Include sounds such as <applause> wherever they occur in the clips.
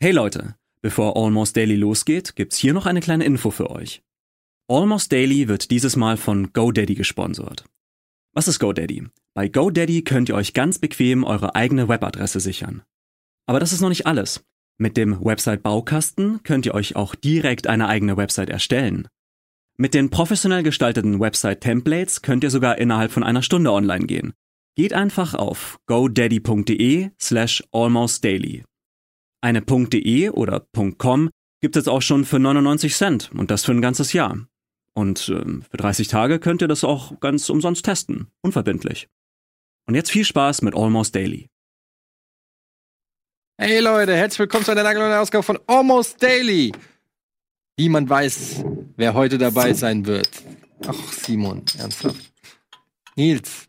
Hey Leute, bevor Almost Daily losgeht, gibt's hier noch eine kleine Info für euch. Almost Daily wird dieses Mal von GoDaddy gesponsert. Was ist GoDaddy? Bei GoDaddy könnt ihr euch ganz bequem eure eigene Webadresse sichern. Aber das ist noch nicht alles. Mit dem Website-Baukasten könnt ihr euch auch direkt eine eigene Website erstellen. Mit den professionell gestalteten Website-Templates könnt ihr sogar innerhalb von einer Stunde online gehen. Geht einfach auf godaddy.de slash almostdaily. Eine .de oder .com gibt es auch schon für 99 Cent und das für ein ganzes Jahr. Und äh, für 30 Tage könnt ihr das auch ganz umsonst testen, unverbindlich. Und jetzt viel Spaß mit Almost Daily. Hey Leute, herzlich willkommen zu einer neuen Ausgabe von Almost Daily. Niemand weiß, wer heute dabei sein wird. Ach, Simon, ernsthaft. Nils.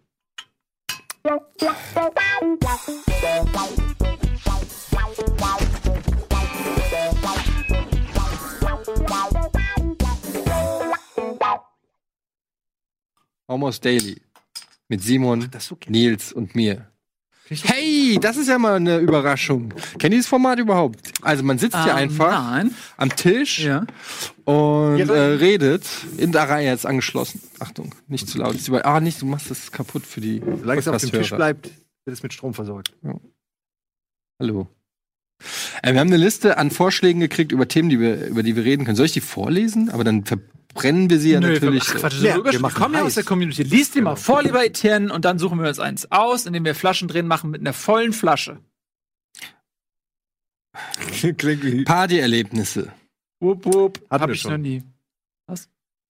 Almost Daily. Mit Simon, Nils und mir. Hey, das ist ja mal eine Überraschung. Kennt ihr das Format überhaupt? Also man sitzt hier Ähm, einfach Nein. am Tisch Ja. und äh, redet. In der Reihe jetzt angeschlossen. Achtung, nicht zu laut. Ah, nicht, du machst das kaputt für die Solange es auf dem Tisch bleibt, wird es mit Strom versorgt. Hallo. Äh, wir haben eine Liste an Vorschlägen gekriegt über Themen, die wir, über die wir reden können. Soll ich die vorlesen? Aber dann verbrennen wir sie ja Nö, natürlich. Ach, Quatsch, Ja, wir wir kommen ja aus der Community. Lies die mal vor, lieber Etienne, und dann suchen wir uns eins aus, indem wir Flaschen drehen machen mit einer vollen Flasche. <laughs> Partyerlebnisse. Wupp, wupp. Hab ich schon. noch nie.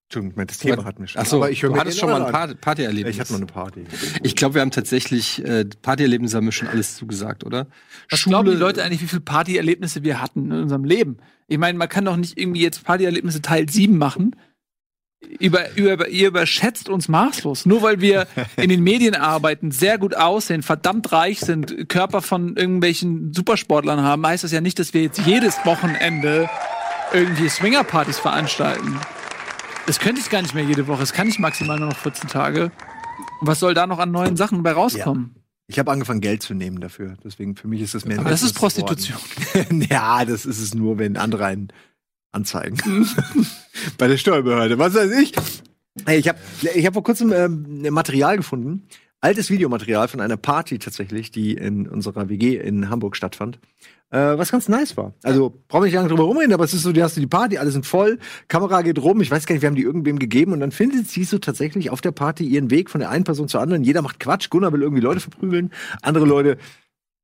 Entschuldigung, das Thema hatten wir schon. Achso, Aber ich höre du mir hattest schon mal ein. Party Partyerlebnis. Ich hatte noch eine Party. Ich glaube, wir haben tatsächlich äh, Partyerlebnisse haben wir schon alles zugesagt, oder? Was glauben die Leute eigentlich, wie viele Partyerlebnisse wir hatten in unserem Leben? Ich meine, man kann doch nicht irgendwie jetzt Partyerlebnisse Teil 7 machen. Über, über, ihr überschätzt uns maßlos. Nur weil wir <laughs> in den Medien arbeiten, sehr gut aussehen, verdammt reich sind, Körper von irgendwelchen Supersportlern haben, heißt das ja nicht, dass wir jetzt jedes Wochenende irgendwie Swingerpartys veranstalten. Das könnte ich gar nicht mehr jede Woche. Das kann ich maximal nur noch 14 Tage. Was soll da noch an neuen Sachen bei rauskommen? Ich habe angefangen, Geld zu nehmen dafür. Deswegen für mich ist das mehr Aber das ist Prostitution. <laughs> ja, das ist es nur, wenn andere einen anzeigen. <laughs> Bei der Steuerbehörde. Was weiß ich? Hey, ich habe ich hab vor kurzem ähm, Material gefunden. Altes Videomaterial von einer Party tatsächlich, die in unserer WG in Hamburg stattfand. Äh, was ganz nice war. Also, brauchen wir nicht lange drüber rumreden, aber es ist so, du hast die Party, alle sind voll, Kamera geht rum, ich weiß gar nicht, wir haben die irgendwem gegeben und dann findet sie so tatsächlich auf der Party ihren Weg von der einen Person zur anderen. Jeder macht Quatsch, Gunnar will irgendwie Leute verprügeln, andere Leute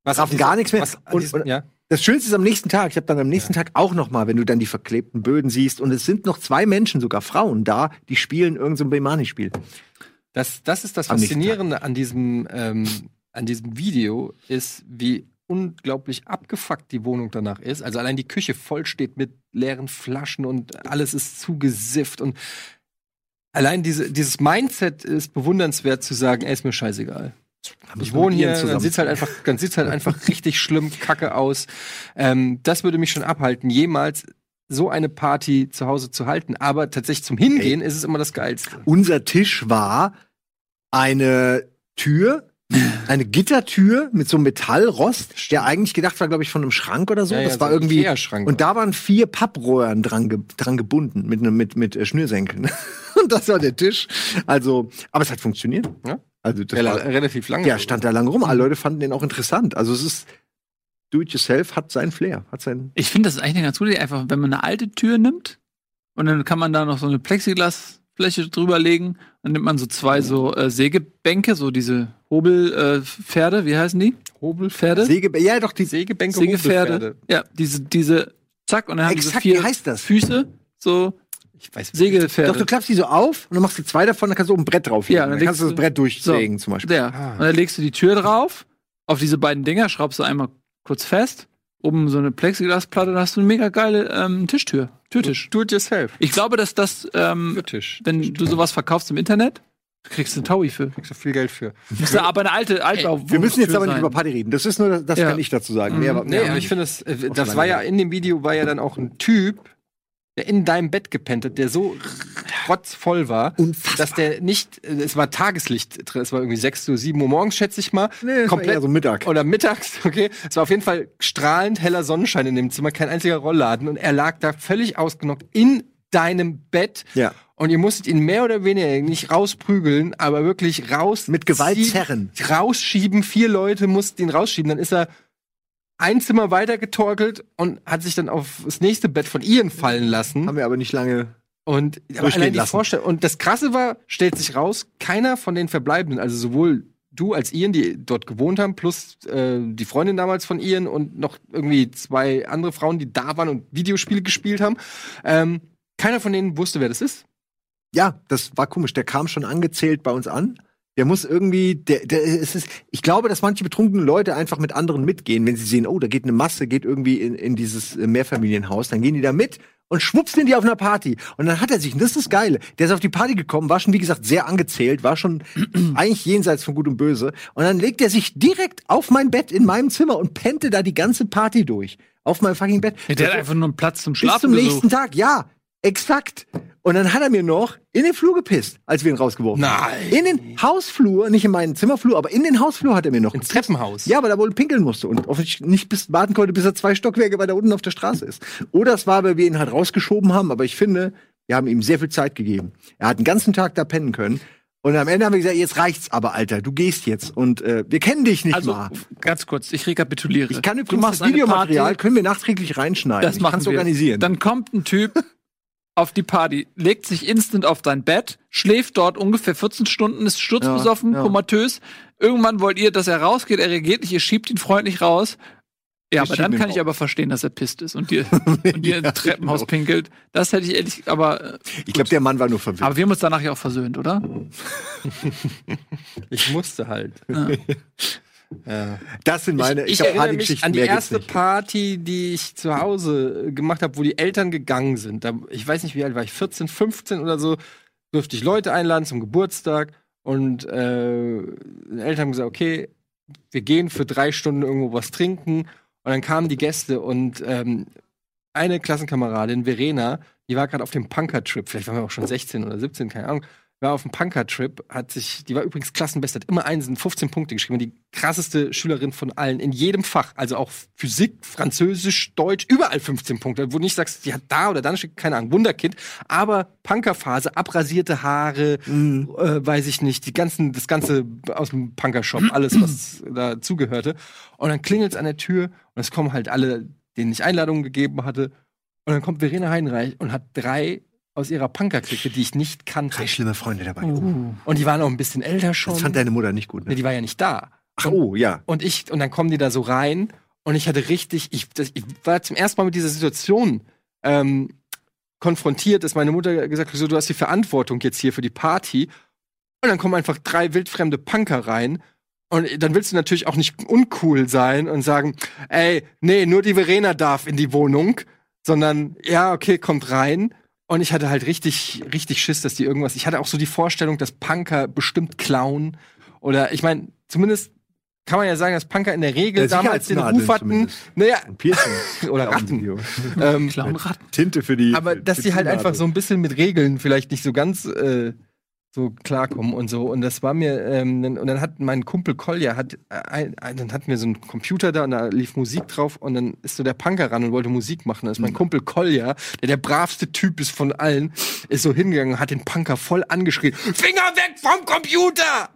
was raffen gar nichts mehr. Was, Und- diesem- ja. das Schönste ist am nächsten Tag. Ich habe dann am nächsten Tag auch noch mal, wenn du dann die verklebten Böden siehst und es sind noch zwei Menschen, sogar Frauen da, die spielen irgendein so Bemani-Spiel. Das, das ist das Am Faszinierende an diesem, ähm, an diesem Video, ist, wie unglaublich abgefuckt die Wohnung danach ist. Also allein die Küche voll steht mit leeren Flaschen und alles ist zugesifft und allein diese, dieses Mindset ist bewundernswert zu sagen, ey, ist mir scheißegal. Ich wohne hier, dann sieht's halt einfach, dann sieht's halt einfach <laughs> richtig schlimm, kacke aus. Ähm, das würde mich schon abhalten, jemals so eine Party zu Hause zu halten. Aber tatsächlich zum Hingehen ist es immer das Geilste. Unser Tisch war eine Tür, eine Gittertür mit so einem Metallrost, der eigentlich gedacht war, glaube ich, von einem Schrank oder so. Ja, ja, das war so ein irgendwie. Und da waren vier Pappröhren dran, ge dran gebunden mit, ne- mit, mit äh, Schnürsenkeln. <laughs> und das war der Tisch. Also, aber es hat funktioniert. Ja. Also, das Rel war, relativ lange. Ja, stand da lange rum. Alle Leute fanden den auch interessant. Also es ist Do it yourself hat seinen Flair, hat seinen. Ich finde, das ist eigentlich eine ganz gute Idee, einfach, wenn man eine alte Tür nimmt und dann kann man da noch so eine Plexiglasfläche drüber legen, dann nimmt man so zwei so äh, Sägebänke, so diese Hobelpferde, äh, wie heißen die? Hobelpferde? Säge, ja, doch, die Sägebänke, Sägepferde. Hobelpferde. Ja, diese, diese, zack, und dann haben diese Exakt, wie vier heißt das? Füße, so Ich weiß Segelpferde. Doch, du klappst die so auf und dann machst du zwei davon, dann kannst du oben ein Brett drauf Ja, dann, dann kannst du das Brett durchsägen zum Beispiel. Der. Ah. Und dann legst du die Tür drauf, auf diese beiden Dinger, schraubst du einmal kurz fest, oben so eine Plexiglasplatte, dann hast du eine mega geile ähm, Tischtür. Türtisch. Do it yourself. Ich glaube, dass das, ähm, Türtisch. wenn du sowas verkaufst im Internet, kriegst du einen Taui für. Kriegst du viel Geld für. Müsste aber eine alte Altbau. Wir müssen jetzt aber nicht sein. über Party reden. Das ist nur, das Ja. kann ich dazu sagen. Mhm. Nee, aber, Nee, aber ich finde, das, äh, das war ja in dem Video war ja dann auch ein Typ, in deinem Bett gepennt hat, der so rotzvoll war, Unfassbar. dass der nicht, äh, es war Tageslicht drin, es war irgendwie 6 Uhr, 7 Uhr morgens, schätze ich mal. Nee, eher so Mittag. Oder mittags, <laughs> okay. Es war auf jeden Fall strahlend heller Sonnenschein in dem Zimmer, kein einziger Rollladen und er lag da völlig ausgenockt in deinem Bett. Ja. Und ihr musstet ihn mehr oder weniger nicht rausprügeln, aber wirklich raus. Mit Gewalt zerren. Rausschieben. Vier Leute mussten ihn rausschieben. Dann ist er ein Zimmer weiter getorkelt und hat sich dann auf das nächste Bett von Ian fallen lassen. Haben wir aber nicht lange. Und aber allein die lassen. Vorstellung. Und das Krasse war, stellt sich raus, keiner von den Verbleibenden, also sowohl du als Ian, die dort gewohnt haben, plus äh, die Freundin damals von Ian und noch irgendwie zwei andere Frauen, die da waren und Videospiele gespielt haben, ähm, keiner von denen wusste, wer das ist. Ja, das war komisch. Der kam schon angezählt bei uns an. Der muss irgendwie, der, der, es ist, ich glaube, dass manche betrunkene Leute einfach mit anderen mitgehen, wenn sie sehen, oh, da geht eine Masse, geht irgendwie in, in dieses äh, Mehrfamilienhaus, dann gehen die da mit und schwupps sind die auf einer Party. Und dann hat er sich, und das ist das Geile, der ist auf die Party gekommen, war schon, wie gesagt, sehr angezählt, war schon <clears throat> eigentlich jenseits von Gut und Böse. Und dann legt er sich direkt auf mein Bett in meinem Zimmer und pennte da die ganze Party durch. Auf meinem fucking Bett. Der hat einfach nur einen Platz zum Bis Schlafen zum gesucht. nächsten Tag, ja. Exakt. Und dann hat er mir noch in den Flur gepisst, als wir ihn rausgeworfen haben. Nein. In den Hausflur, nicht in meinen Zimmerflur, aber in den Hausflur hat er mir noch Ins gepisst. Treppenhaus. Ja, weil er wohl pinkeln musste und offensichtlich nicht bis warten konnte, bis er zwei Stockwerke weiter unten auf der Straße ist. Oder es war, weil wir ihn halt rausgeschoben haben, aber ich finde, wir haben ihm sehr viel Zeit gegeben. Er hat den ganzen Tag da pennen können. Und am Ende haben wir gesagt, jetzt reicht's aber, Alter, du gehst jetzt. Und äh, wir kennen dich nicht Also, mal. ganz kurz, ich rekapituliere. Ich kann Du übrigens machst das Videomaterial, können wir nachträglich reinschneiden. das machen wir. organisieren. Dann kommt ein Typ auf die Party, legt sich instant auf dein Bett, schläft dort ungefähr 14 Stunden, ist sturzbesoffen, Ja, ja. komatös. Irgendwann wollt ihr, dass er rausgeht, er reagiert nicht, ihr schiebt ihn freundlich raus. Ja, Wir aber dann kann ich aber verstehen, dass er pisst ist und dir, <laughs> und dir Ja, ins Treppenhaus genau. pinkelt. Das hätte ich ehrlich, aber, äh, ich glaube, der Mann war nur verwirrt. aber wir haben uns danach ja auch versöhnt, oder? <laughs> Ich musste halt. Ja. <laughs> Ja. Das sind meine, ich, ich hab erinnere mich an die erste. Party, die ich zu Hause äh, gemacht habe, wo die Eltern gegangen sind. Da, ich weiß nicht, wie alt war ich, 14, 15 oder so, durfte ich Leute einladen zum Geburtstag und äh, die Eltern haben gesagt, okay, wir gehen für drei Stunden irgendwo was trinken und dann kamen die Gäste und ähm, eine Klassenkameradin, Verena, die war gerade auf dem Punker-Trip, vielleicht waren wir auch schon 16 oder 17, keine Ahnung, war auf dem Punker-Trip, hat sich, die war übrigens Klassenbeste, hat immer Einsen, 15 Punkte geschrieben, die krasseste Schülerin von allen, in jedem Fach, also auch Physik, Französisch, Deutsch, überall 15 Punkte, wo du nicht sagst, die hat da oder dann keine Ahnung, Wunderkind, aber Punkerphase, abrasierte Haare, Mhm. äh, weiß ich nicht, die ganzen, das ganze aus dem Punker-Shop, alles, was dazugehörte. Und dann klingelt's an der Tür und es kommen halt alle, denen ich Einladungen gegeben hatte. Und dann kommt Verena Heinreich und hat drei aus ihrer Punker-Clique, die ich nicht kannte. Drei schlimme Freunde dabei. Uh. Und die waren auch ein bisschen älter schon. Das fand deine Mutter nicht gut. nee, Ne? die war ja nicht da. Ach, oh, ja. Und ich, und dann kommen die da so rein und ich hatte richtig, ich, das, ich war zum ersten Mal mit dieser Situation ähm, konfrontiert, dass meine Mutter gesagt hat, so, du hast die Verantwortung jetzt hier für die Party. Und dann kommen einfach drei wildfremde Punker rein. Und dann willst du natürlich auch nicht uncool sein und sagen, ey, nee, nur die Verena darf in die Wohnung, sondern ja, okay, kommt rein. Und ich hatte halt richtig, richtig Schiss, dass die irgendwas. Ich hatte auch so die Vorstellung, dass Punker bestimmt klauen. Oder ich meine, zumindest kann man ja sagen, dass Punker in der Regel Ja, damals den Ruf hatten. Naja, <laughs> oder Ratten. ähm, Clown Ratten. Tinte für die. aber dass die halt einfach so ein bisschen mit Regeln vielleicht nicht so ganz äh, so klarkommen und so. Und das war mir, ähm, und dann hat mein Kumpel Kolja, hat, äh, ein, dann hatten wir so einen Computer da und da lief Musik drauf und dann ist so der Punker ran und wollte Musik machen. Da ist mein Kumpel Kolja, der der bravste Typ ist von allen, ist so hingegangen und hat den Punker voll angeschrien, Finger weg vom Computer!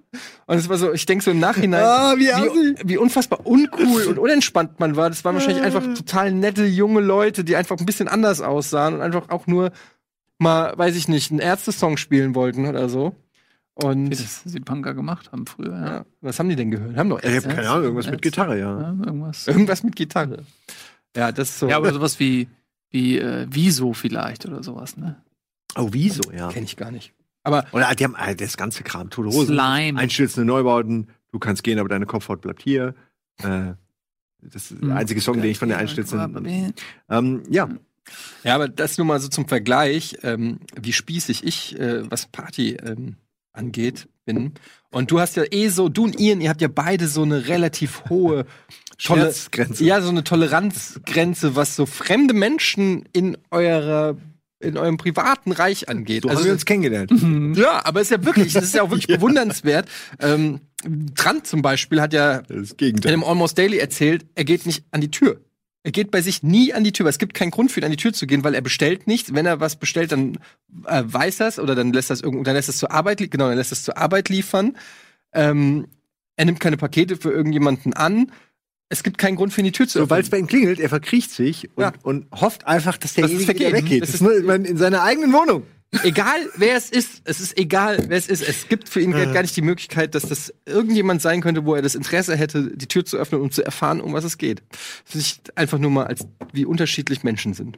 Und es war so, ich denke so im Nachhinein, Ah, wie wie, wie unfassbar uncool und unentspannt man war. Das waren wahrscheinlich einfach total nette junge Leute, die einfach ein bisschen anders aussahen und einfach auch nur mal, weiß ich nicht, einen Ärzte-Song spielen wollten oder so. Wie Und das die Punker gemacht haben früher, ja. ja, was haben die denn gehört? Haben doch Ich habe Ärzte. keine Ahnung, irgendwas mit Ärzte. Gitarre, ja. ja irgendwas. Irgendwas mit Gitarre. Ja, das ist so. Ja, aber sowas wie, wie äh, Wieso vielleicht oder sowas, ne? Oh, wieso, ja. kenne ich gar nicht. Aber Oder die haben äh, das ganze Kram, tote Hosen, Slime. einstürzende Neubauten, du kannst gehen, aber deine Kopfhaut bleibt hier. Äh, das ist der Hm. einzige Song, den ich von der einstürzenden. Ähm, ja, Ja, aber das nur mal so zum Vergleich, ähm, wie spießig ich, äh, was Party ähm, angeht, bin. Und du hast ja eh so, du und Ian, ihr habt ja beide so eine relativ hohe <laughs> tolle, Scherzgrenze. ja, so eine Toleranzgrenze, was so fremde Menschen in eurer in eurem privaten Reich angeht. So also haben wir uns kennengelernt. ja, aber ist ja wirklich, das ist ja auch wirklich <laughs> bewundernswert. Ähm, Trant zum Beispiel hat ja in dem Almost Daily erzählt, er geht nicht an die Tür. Er geht bei sich nie an die Tür, weil es gibt keinen Grund für ihn an die Tür zu gehen, weil er bestellt nichts. Wenn er was bestellt, dann äh, weiß er es oder dann lässt er es irgendwo, dann lässt es zur Arbeit, genau, dann lässt es zur Arbeit liefern. Ähm, er nimmt keine Pakete für irgendjemanden an. Es gibt keinen Grund für ihn die Tür zu Sobald es öffnen. bei ihm klingelt, er verkriecht sich und, Ja. und hofft einfach, dass es derjenige wieder vergeht. weggeht. Das Das ist- nur in seiner eigenen Wohnung. Egal, wer es ist, es ist egal, wer es ist. Es gibt für ihn gar nicht die Möglichkeit, dass das irgendjemand sein könnte, wo er das Interesse hätte, die Tür zu öffnen und zu erfahren, um was es geht. Ist einfach nur mal als wie unterschiedlich Menschen sind.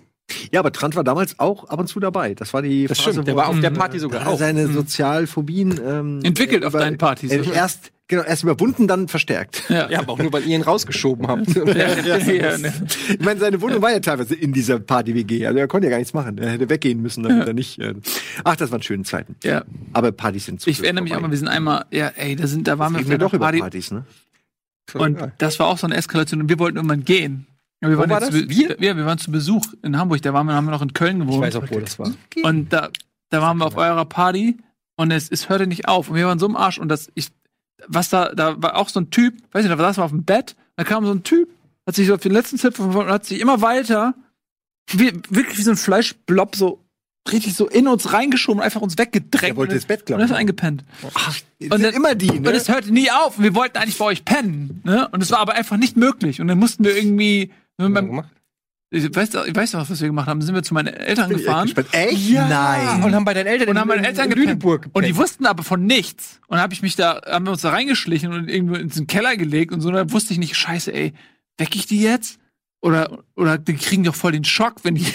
Ja, aber Trant war damals auch ab und zu dabei. Das war die Das Phase, stimmt. Der wo war auf der Mhm. Party er sogar hat auch. seine Sozialphobien ähm, Entwickelt auf über- deinen Partys. äh, erst genau erst überwunden, dann verstärkt. Ja. Ja, aber auch nur, weil ihr ihn rausgeschoben habt. <laughs> Ja, ja, ne. Ich meine, seine Wohnung war ja teilweise in dieser Party-WG. Also er konnte ja gar nichts machen. Er hätte weggehen müssen, damit er nicht. Äh Ach, das waren schöne Zeiten. ja. Aber Partys sind zu Ich erinnere mich auch mal, wir sind einmal, ja, ey, da sind, da waren wir auf wir einer doch über Party Partys, ne? und das war auch so eine Eskalation und wir wollten irgendwann gehen. Ja, wir Wo waren war das? zu- Wir? Ja, wir waren zu Besuch in Hamburg, da waren wir, haben wir noch in Köln ich gewohnt. weiß auch, wo das war. Und da, da waren wir auf eurer Party und es, es hörte nicht auf. Und wir waren so im Arsch. Und das, ich, was da, da war auch so ein Typ, weiß nicht, da saß wir auf dem Bett, da kam so ein Typ, hat sich so auf den letzten Zipfel und hat sich immer weiter, wie, wirklich wie so ein Fleischblob, so richtig so in uns reingeschoben und einfach uns weggedrängt. Er wollte und das Bett Und klappen. ist eingepennt. Ach, Und und dann- immer die, ne? Und es hörte nie auf. Und wir wollten eigentlich bei euch pennen. Ne? Und es war aber einfach nicht möglich. Und dann mussten wir irgendwie. Meinem, gemacht? Ich weiß, ich weiß noch, was wir gemacht haben. Sind wir zu meinen Eltern Bin gefahren. Echt? Ja. Nein. Und haben bei deinen Eltern Und haben meine in- Eltern in gepennt. Lüneburg Und die gepennt. wussten aber von nichts. Und habe ich mich da, haben wir uns da reingeschlichen und irgendwo in den Keller gelegt und so. Und dann wusste ich nicht, scheiße, ey, weck ich die jetzt? Oder, oder die kriegen doch voll den Schock, wenn die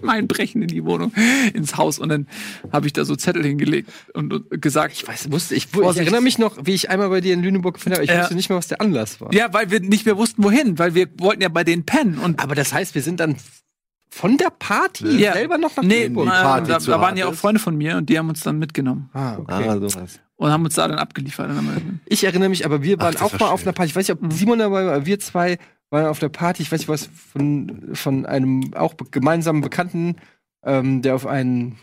<laughs> Typen einbrechen in die Wohnung, ins Haus. Und dann habe ich da so Zettel hingelegt und, und gesagt, Ich weiß, wusste ich. Ich Vorsicht. erinnere mich noch, wie ich einmal bei dir in Lüneburg gefunden habe. Ich Ja. wusste nicht mehr, was der Anlass war. ja, weil wir nicht mehr wussten, wohin, weil wir wollten ja bei denen pennen. Und Aber das heißt, wir sind dann von der Party Ja. selber noch nach nee, Lüneburg. die Party da, zu da waren ja auch. Freunde von mir und die haben uns dann mitgenommen Ah, okay. Ah, sowas. und haben uns da dann abgeliefert. Ich erinnere mich, aber wir waren das auch war mal schön. auf einer Party. Ich weiß nicht, ob Simon dabei war, aber wir zwei waren auf der Party. Ich weiß nicht, was von, von einem auch gemeinsamen Bekannten, ähm, der auf einen,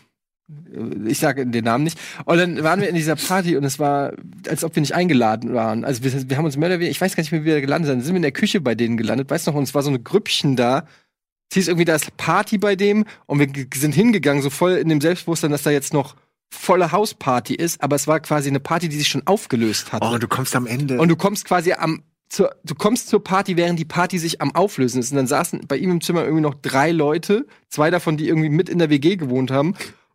äh, ich sage den Namen nicht. Und dann waren wir in dieser Party und es war, als ob wir nicht eingeladen waren. Also wir, wir haben uns mehr oder weniger, ich weiß gar nicht mehr, wie wir gelandet sind. Dann sind wir in der Küche bei denen gelandet. Weißt du noch, und es war so eine Grüppchen da. Es hieß irgendwie, da ist Party bei dem und wir sind hingegangen, so voll in dem Selbstbewusstsein, dass da jetzt noch volle Hausparty ist, aber es war quasi eine Party, die sich schon aufgelöst hatte. Oh, und du kommst am Ende. Und du kommst quasi am zur, du kommst zur Party, während die Party sich am Auflösen ist. Und dann saßen bei ihm im Zimmer irgendwie noch drei Leute, zwei davon, die irgendwie mit in der WG gewohnt haben.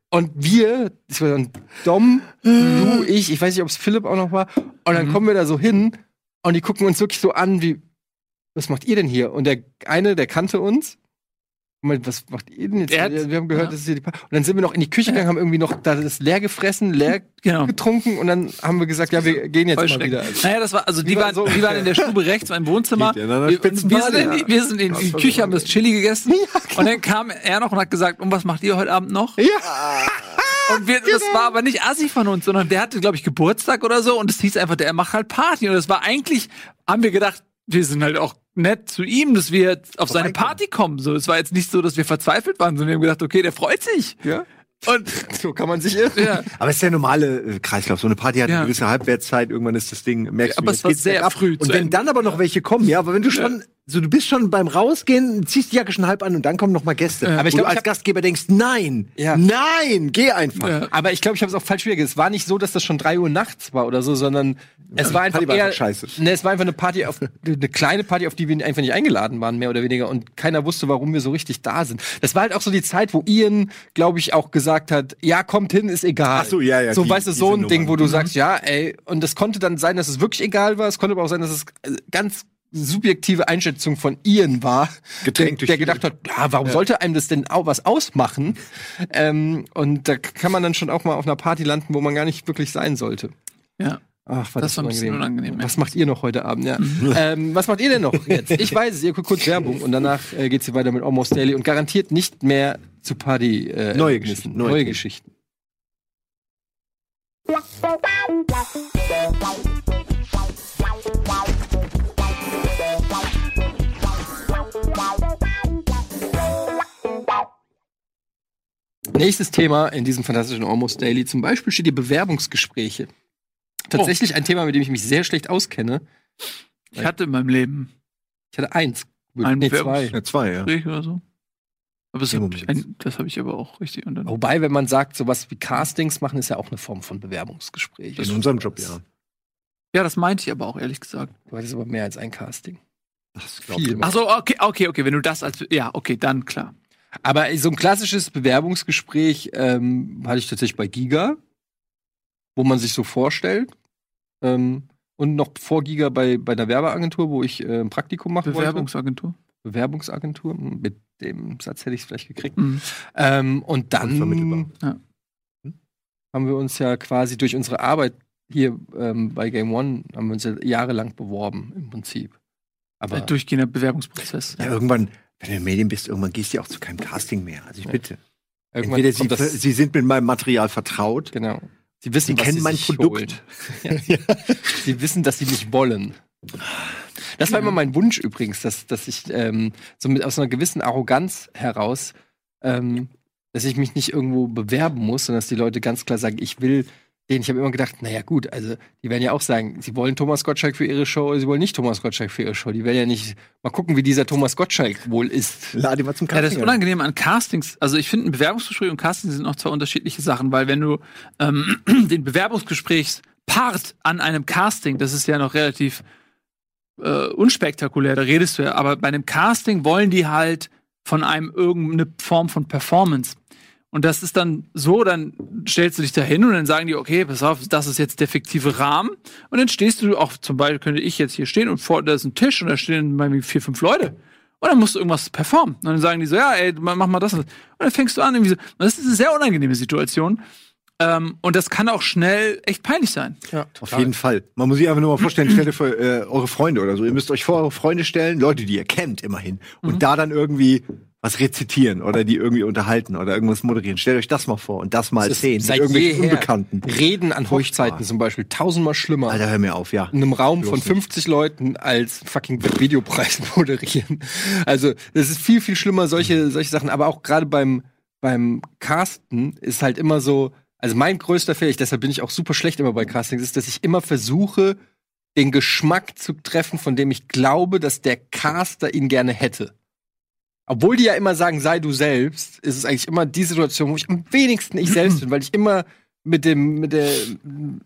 Und wir, das war dann Dom, du, ich, ich weiß nicht, ob es Philipp auch noch war. Und dann kommen wir da so hin und die gucken uns wirklich so an, wie, was macht ihr denn hier? Und der eine, der kannte uns. Moment, was macht ihr denn jetzt? Hat- wir haben gehört, ja. das ist hier die Party. Und dann sind wir noch in die Küche gegangen, haben irgendwie noch da das leer gefressen, leer genau. getrunken und dann haben wir gesagt, ja, wir gehen jetzt Voll mal wieder. Naja, das war, also die, Die waren, so- die waren in der Stube rechts, war im Wohnzimmer. Ja Wir, wir, sind in die, ja. wir sind in die Küche, haben das Chili gegessen. Und dann kam er noch und hat gesagt, und was macht ihr heute Abend noch? Ja. Und wir, das war aber nicht assi von uns, sondern der hatte, glaube ich, Geburtstag oder so und es hieß einfach, der macht halt Party. Und das war eigentlich, haben wir gedacht, wir sind halt auch nett zu ihm, dass wir auf seine. Party kommen. So, es war jetzt nicht so, dass wir verzweifelt waren, sondern wir haben gedacht, okay, der freut sich. Ja. Und <laughs> So kann man sich irren. ja, Aber es ist der normale äh, Kreislauf. So eine Party hat Ja. eine gewisse Halbwertszeit. Irgendwann ist das Ding, merkst Aber du, es jetzt war sehr bergab. früh Und wenn Ende. dann aber noch welche kommen, ja, aber wenn du schon, so du bist schon beim Rausgehen, ziehst die Jacke schon halb an und dann kommen noch mal Gäste. Aber ich Wo glaub, du ich als Gastgeber denkst, nein, Ja. nein, geh einfach. Ja. Aber ich glaube, ich habe es auch falsch wiedergegeben. Es war nicht so, dass das schon drei Uhr nachts war oder so, sondern es war einfach Party war eher einfach scheiße. Ne, es war einfach eine Party auf eine kleine Party, auf die wir einfach nicht eingeladen waren, mehr oder weniger. Und keiner wusste, warum wir so richtig da sind. Das war halt auch so die Zeit, wo Ian, glaube ich, auch gesagt hat, ja, kommt hin, ist egal. Ach so, ja, ja, So, die- weißt du, so ein Ding, Nummer. wo du sagst, ja, ey, und es konnte dann sein, dass es wirklich egal war. Es konnte aber auch sein, dass es äh, ganz subjektive Einschätzung von Ian war, Getränkt der, der gedacht hat, ja, warum sollte einem das denn auch was ausmachen? <laughs> Ähm, und da kann man dann schon auch mal auf einer Party landen, wo man gar nicht wirklich sein sollte. ja. Ach, war Das war ein bisschen unangenehm, ja. Was macht ihr noch heute Abend? Ja. <laughs> ähm, was macht ihr denn noch jetzt? Ich <laughs> weiß es, ihr guckt kurz Werbung und danach äh, geht's hier weiter mit Almost Daily und garantiert nicht mehr zu Party. Äh, Neue. Geschichten, Neue, neue Geschichten. Nächstes Thema in diesem fantastischen Almost Daily. Zum Beispiel steht hier Bewerbungsgespräche. Tatsächlich ein Thema, mit dem ich mich sehr schlecht auskenne. Ich hatte in meinem Leben Ich hatte eins. Ein nee, zwei. Ja, zwei, ja. Oder so. Aber das habe ich, hab ich aber auch richtig. Dann, Wobei, wenn man sagt, sowas wie Castings machen, ist ja auch eine Form von Bewerbungsgespräch. In unserem Job, ja. ja, das meinte ich aber auch, ehrlich gesagt. Du hattest aber mehr als ein Casting. Das Viel. Ach so, okay, okay, okay, wenn du das als, ja, okay, dann klar. Aber so ein klassisches Bewerbungsgespräch ähm, hatte ich tatsächlich bei Giga, wo man sich so vorstellt. Ähm, und noch vor Giga bei, bei der Werbeagentur, wo ich äh, ein Praktikum machen wollte. Bewerbungsagentur. Bewerbungsagentur. Mit dem Satz hätte ich es vielleicht gekriegt. Mhm. Ähm, und dann. Ja. haben wir uns ja quasi durch unsere Arbeit hier ähm, bei Game One haben wir uns ja jahrelang beworben im Prinzip. Aber Durchgehender Bewerbungsprozess. Ja, irgendwann, wenn du in Medien bist, irgendwann gehst du ja auch zu keinem Casting mehr. Also ich bitte. irgendwann Entweder sie, das, sie sind mit meinem Material vertraut. genau. Sie wissen, Sie kennen sie mein Produkt. Holen. Ja. <laughs> Sie wissen, dass sie mich wollen. Das war immer mein Wunsch übrigens, dass, dass ich ähm, so mit aus einer gewissen Arroganz heraus, ähm, dass ich mich nicht irgendwo bewerben muss, sondern dass die Leute ganz klar sagen, ich will den. Ich habe immer gedacht, naja gut, also die werden ja auch sagen, sie wollen Thomas Gottschalk für ihre Show, oder sie wollen nicht Thomas Gottschalk für ihre Show. Die werden ja nicht mal gucken, wie dieser Thomas Gottschalk wohl ist. Lade mal zum Ja, Casting. das ist unangenehm an Castings. Also ich finde, ein Bewerbungsgespräch und Casting sind auch zwei unterschiedliche Sachen, weil wenn du ähm, <clears throat> den Bewerbungsgesprächspart an einem Casting, das ist ja noch relativ äh, unspektakulär, da redest du ja, aber bei einem Casting wollen die halt von einem irgendeine Form von Performance. Und das ist dann so, dann stellst du dich da hin und dann sagen die, okay, pass auf, das ist jetzt der fiktive Rahmen. Und dann stehst du auch, zum Beispiel könnte ich jetzt hier stehen und vor, da ist ein Tisch und da stehen bei mir vier, fünf Leute. Und dann musst du irgendwas performen. Und dann sagen die so, ja, ey, mach mal das und das. Und dann fängst du an, irgendwie so. Und das ist eine sehr unangenehme Situation. Ähm, und das kann auch schnell echt peinlich sein. Ja, Auf jeden Fall. Man muss sich einfach nur mal vorstellen, stellt euch vor äh, eure Freunde oder so. Ihr müsst euch vor eure Freunde stellen, Leute, die ihr kennt, immerhin. Und da dann irgendwie was rezitieren oder die irgendwie unterhalten oder irgendwas moderieren. Stellt euch das mal vor und das mal Das erzählen. mit seit irgendwelchen. Unbekannten. Reden an. Hochzeiten zum Beispiel tausendmal schlimmer. Alter, hör mir auf, ja. in einem Raum Bloß von nicht. 50 Leuten als fucking Videopreis <laughs> moderieren. Also, das ist viel, viel schlimmer, solche, solche Sachen. Aber auch gerade beim, beim Casten ist halt immer so, also mein größter Fehler, ich- deshalb bin ich auch super schlecht immer bei Castings, ist, dass ich immer versuche, den Geschmack zu treffen, von dem ich glaube, dass der Caster ihn gerne hätte. Obwohl die ja immer sagen, sei du selbst, ist es eigentlich immer die Situation, wo ich am wenigsten ich selbst bin, weil ich immer mit dem, mit der,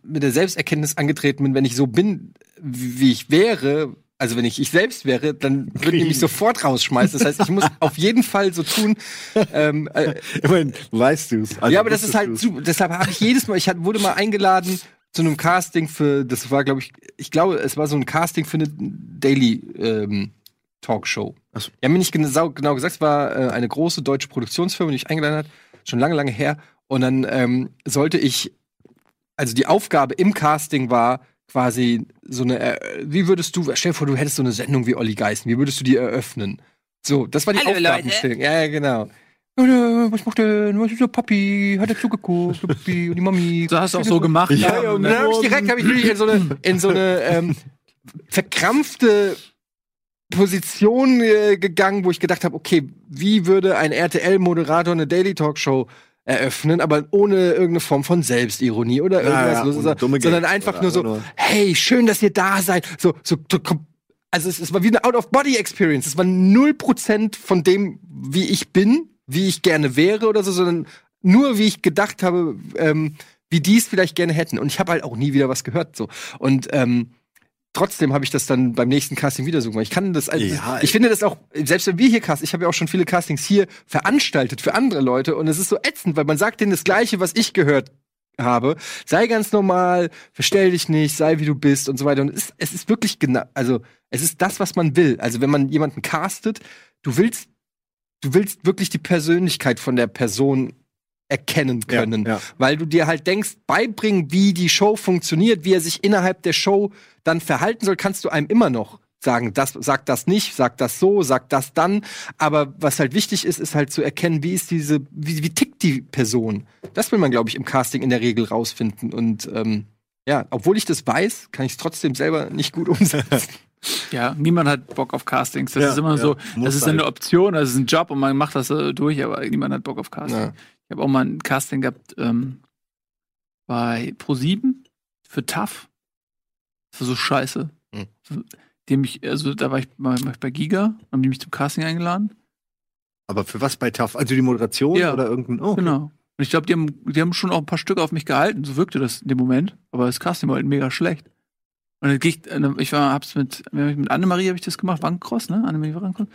mit der Selbsterkenntnis angetreten bin, wenn ich so bin, wie ich wäre, also wenn ich ich selbst wäre, dann würden die mich <laughs> sofort rausschmeißen. Das heißt, ich muss auf jeden Fall so tun. Ähm, äh, <laughs> Immerhin weißt du's. Also ja, aber das ist halt super. Deshalb habe ich jedes Mal, ich wurde mal eingeladen zu einem Casting für, das war, glaube ich, ich glaube, es war so ein Casting für eine Daily ähm, Talkshow. So. Die haben mir nicht genau, genau gesagt, es war äh, eine große deutsche Produktionsfirma, die mich eingeladen hat, schon lange, lange her. Und dann ähm, sollte ich, also die Aufgabe im Casting war quasi so eine, äh, wie würdest du, stell dir vor, du hättest so eine Sendung wie Olli Geißen, wie würdest du die eröffnen? So, das war die Hallo, Leute. Aufgabenstellung. Ja, ja, genau. Ja, Was macht denn? Was ist der Papi? Hat er zugeguckt? Der Papi und die Mami. Du hast auch so gemacht. Ja, ja, Und dann habe ich direkt hab ich in so eine, in so eine ähm, verkrampfte Position äh, gegangen, wo ich gedacht habe, okay, wie würde ein RTL-Moderator eine Daily Talkshow eröffnen, aber ohne irgendeine Form von Selbstironie oder Ja, irgendwas, ja, so, ohne dumme sondern Gags einfach nur so, nur- hey, schön, dass ihr da seid. So, so, so also es, es war wie eine Out-of-Body-Experience. Es war 0% von dem, wie ich bin, wie ich gerne wäre oder so, sondern nur, wie ich gedacht habe, ähm, wie die es vielleicht gerne hätten. Und ich habe halt auch nie wieder was gehört. So. Und ähm, trotzdem habe ich das dann beim nächsten Casting wieder so gemacht. Ich kann das, also, Ja, ich finde das auch, selbst wenn wir hier casten, ich habe ja auch schon viele Castings hier veranstaltet für andere Leute und es ist so ätzend, weil man sagt denen das Gleiche, was ich gehört habe. Sei ganz normal, verstell dich nicht, sei wie du bist und so weiter. Und es ist, es ist wirklich genau, also es ist das, was man will. Also wenn man jemanden castet, du willst, du willst wirklich die Persönlichkeit von der Person erkennen Ja, können ja. weil du dir halt denkst, beibringen, wie die Show funktioniert, wie er sich innerhalb der Show dann verhalten soll, kannst du einem immer noch sagen, das, sag das nicht, sag das so, sag das dann. Aber was halt wichtig ist, ist halt zu erkennen, wie ist diese, wie, wie tickt die Person. Das will man, glaube ich, im Casting in der Regel rausfinden. Und ähm, ja, obwohl ich das weiß, kann ich es trotzdem selber nicht gut umsetzen. <laughs> Ja, niemand hat Bock auf Castings. Das Ja, ist immer ja, so, das ist eine Option, das ist ein Job und man macht das äh, durch, aber niemand hat Bock auf Casting. Ja. Ich habe auch mal ein Casting gehabt ähm, bei Pro7 für TAF. Das war so scheiße. Hm. Die mich, also da war ich, war, war ich bei Giga, haben die mich zum Casting eingeladen. Aber für was bei TAF? Also die Moderation Ja. oder irgendein. Oh, okay. Genau. Und ich glaube, die haben, die haben schon auch ein paar Stück auf mich gehalten. So wirkte das in dem Moment. Aber das Casting war halt mega schlecht. Und dann geh ich, äh, ich war, hab's mit, mit Annemarie habe ich das gemacht, Wankross, ne? Annemarie Wankross.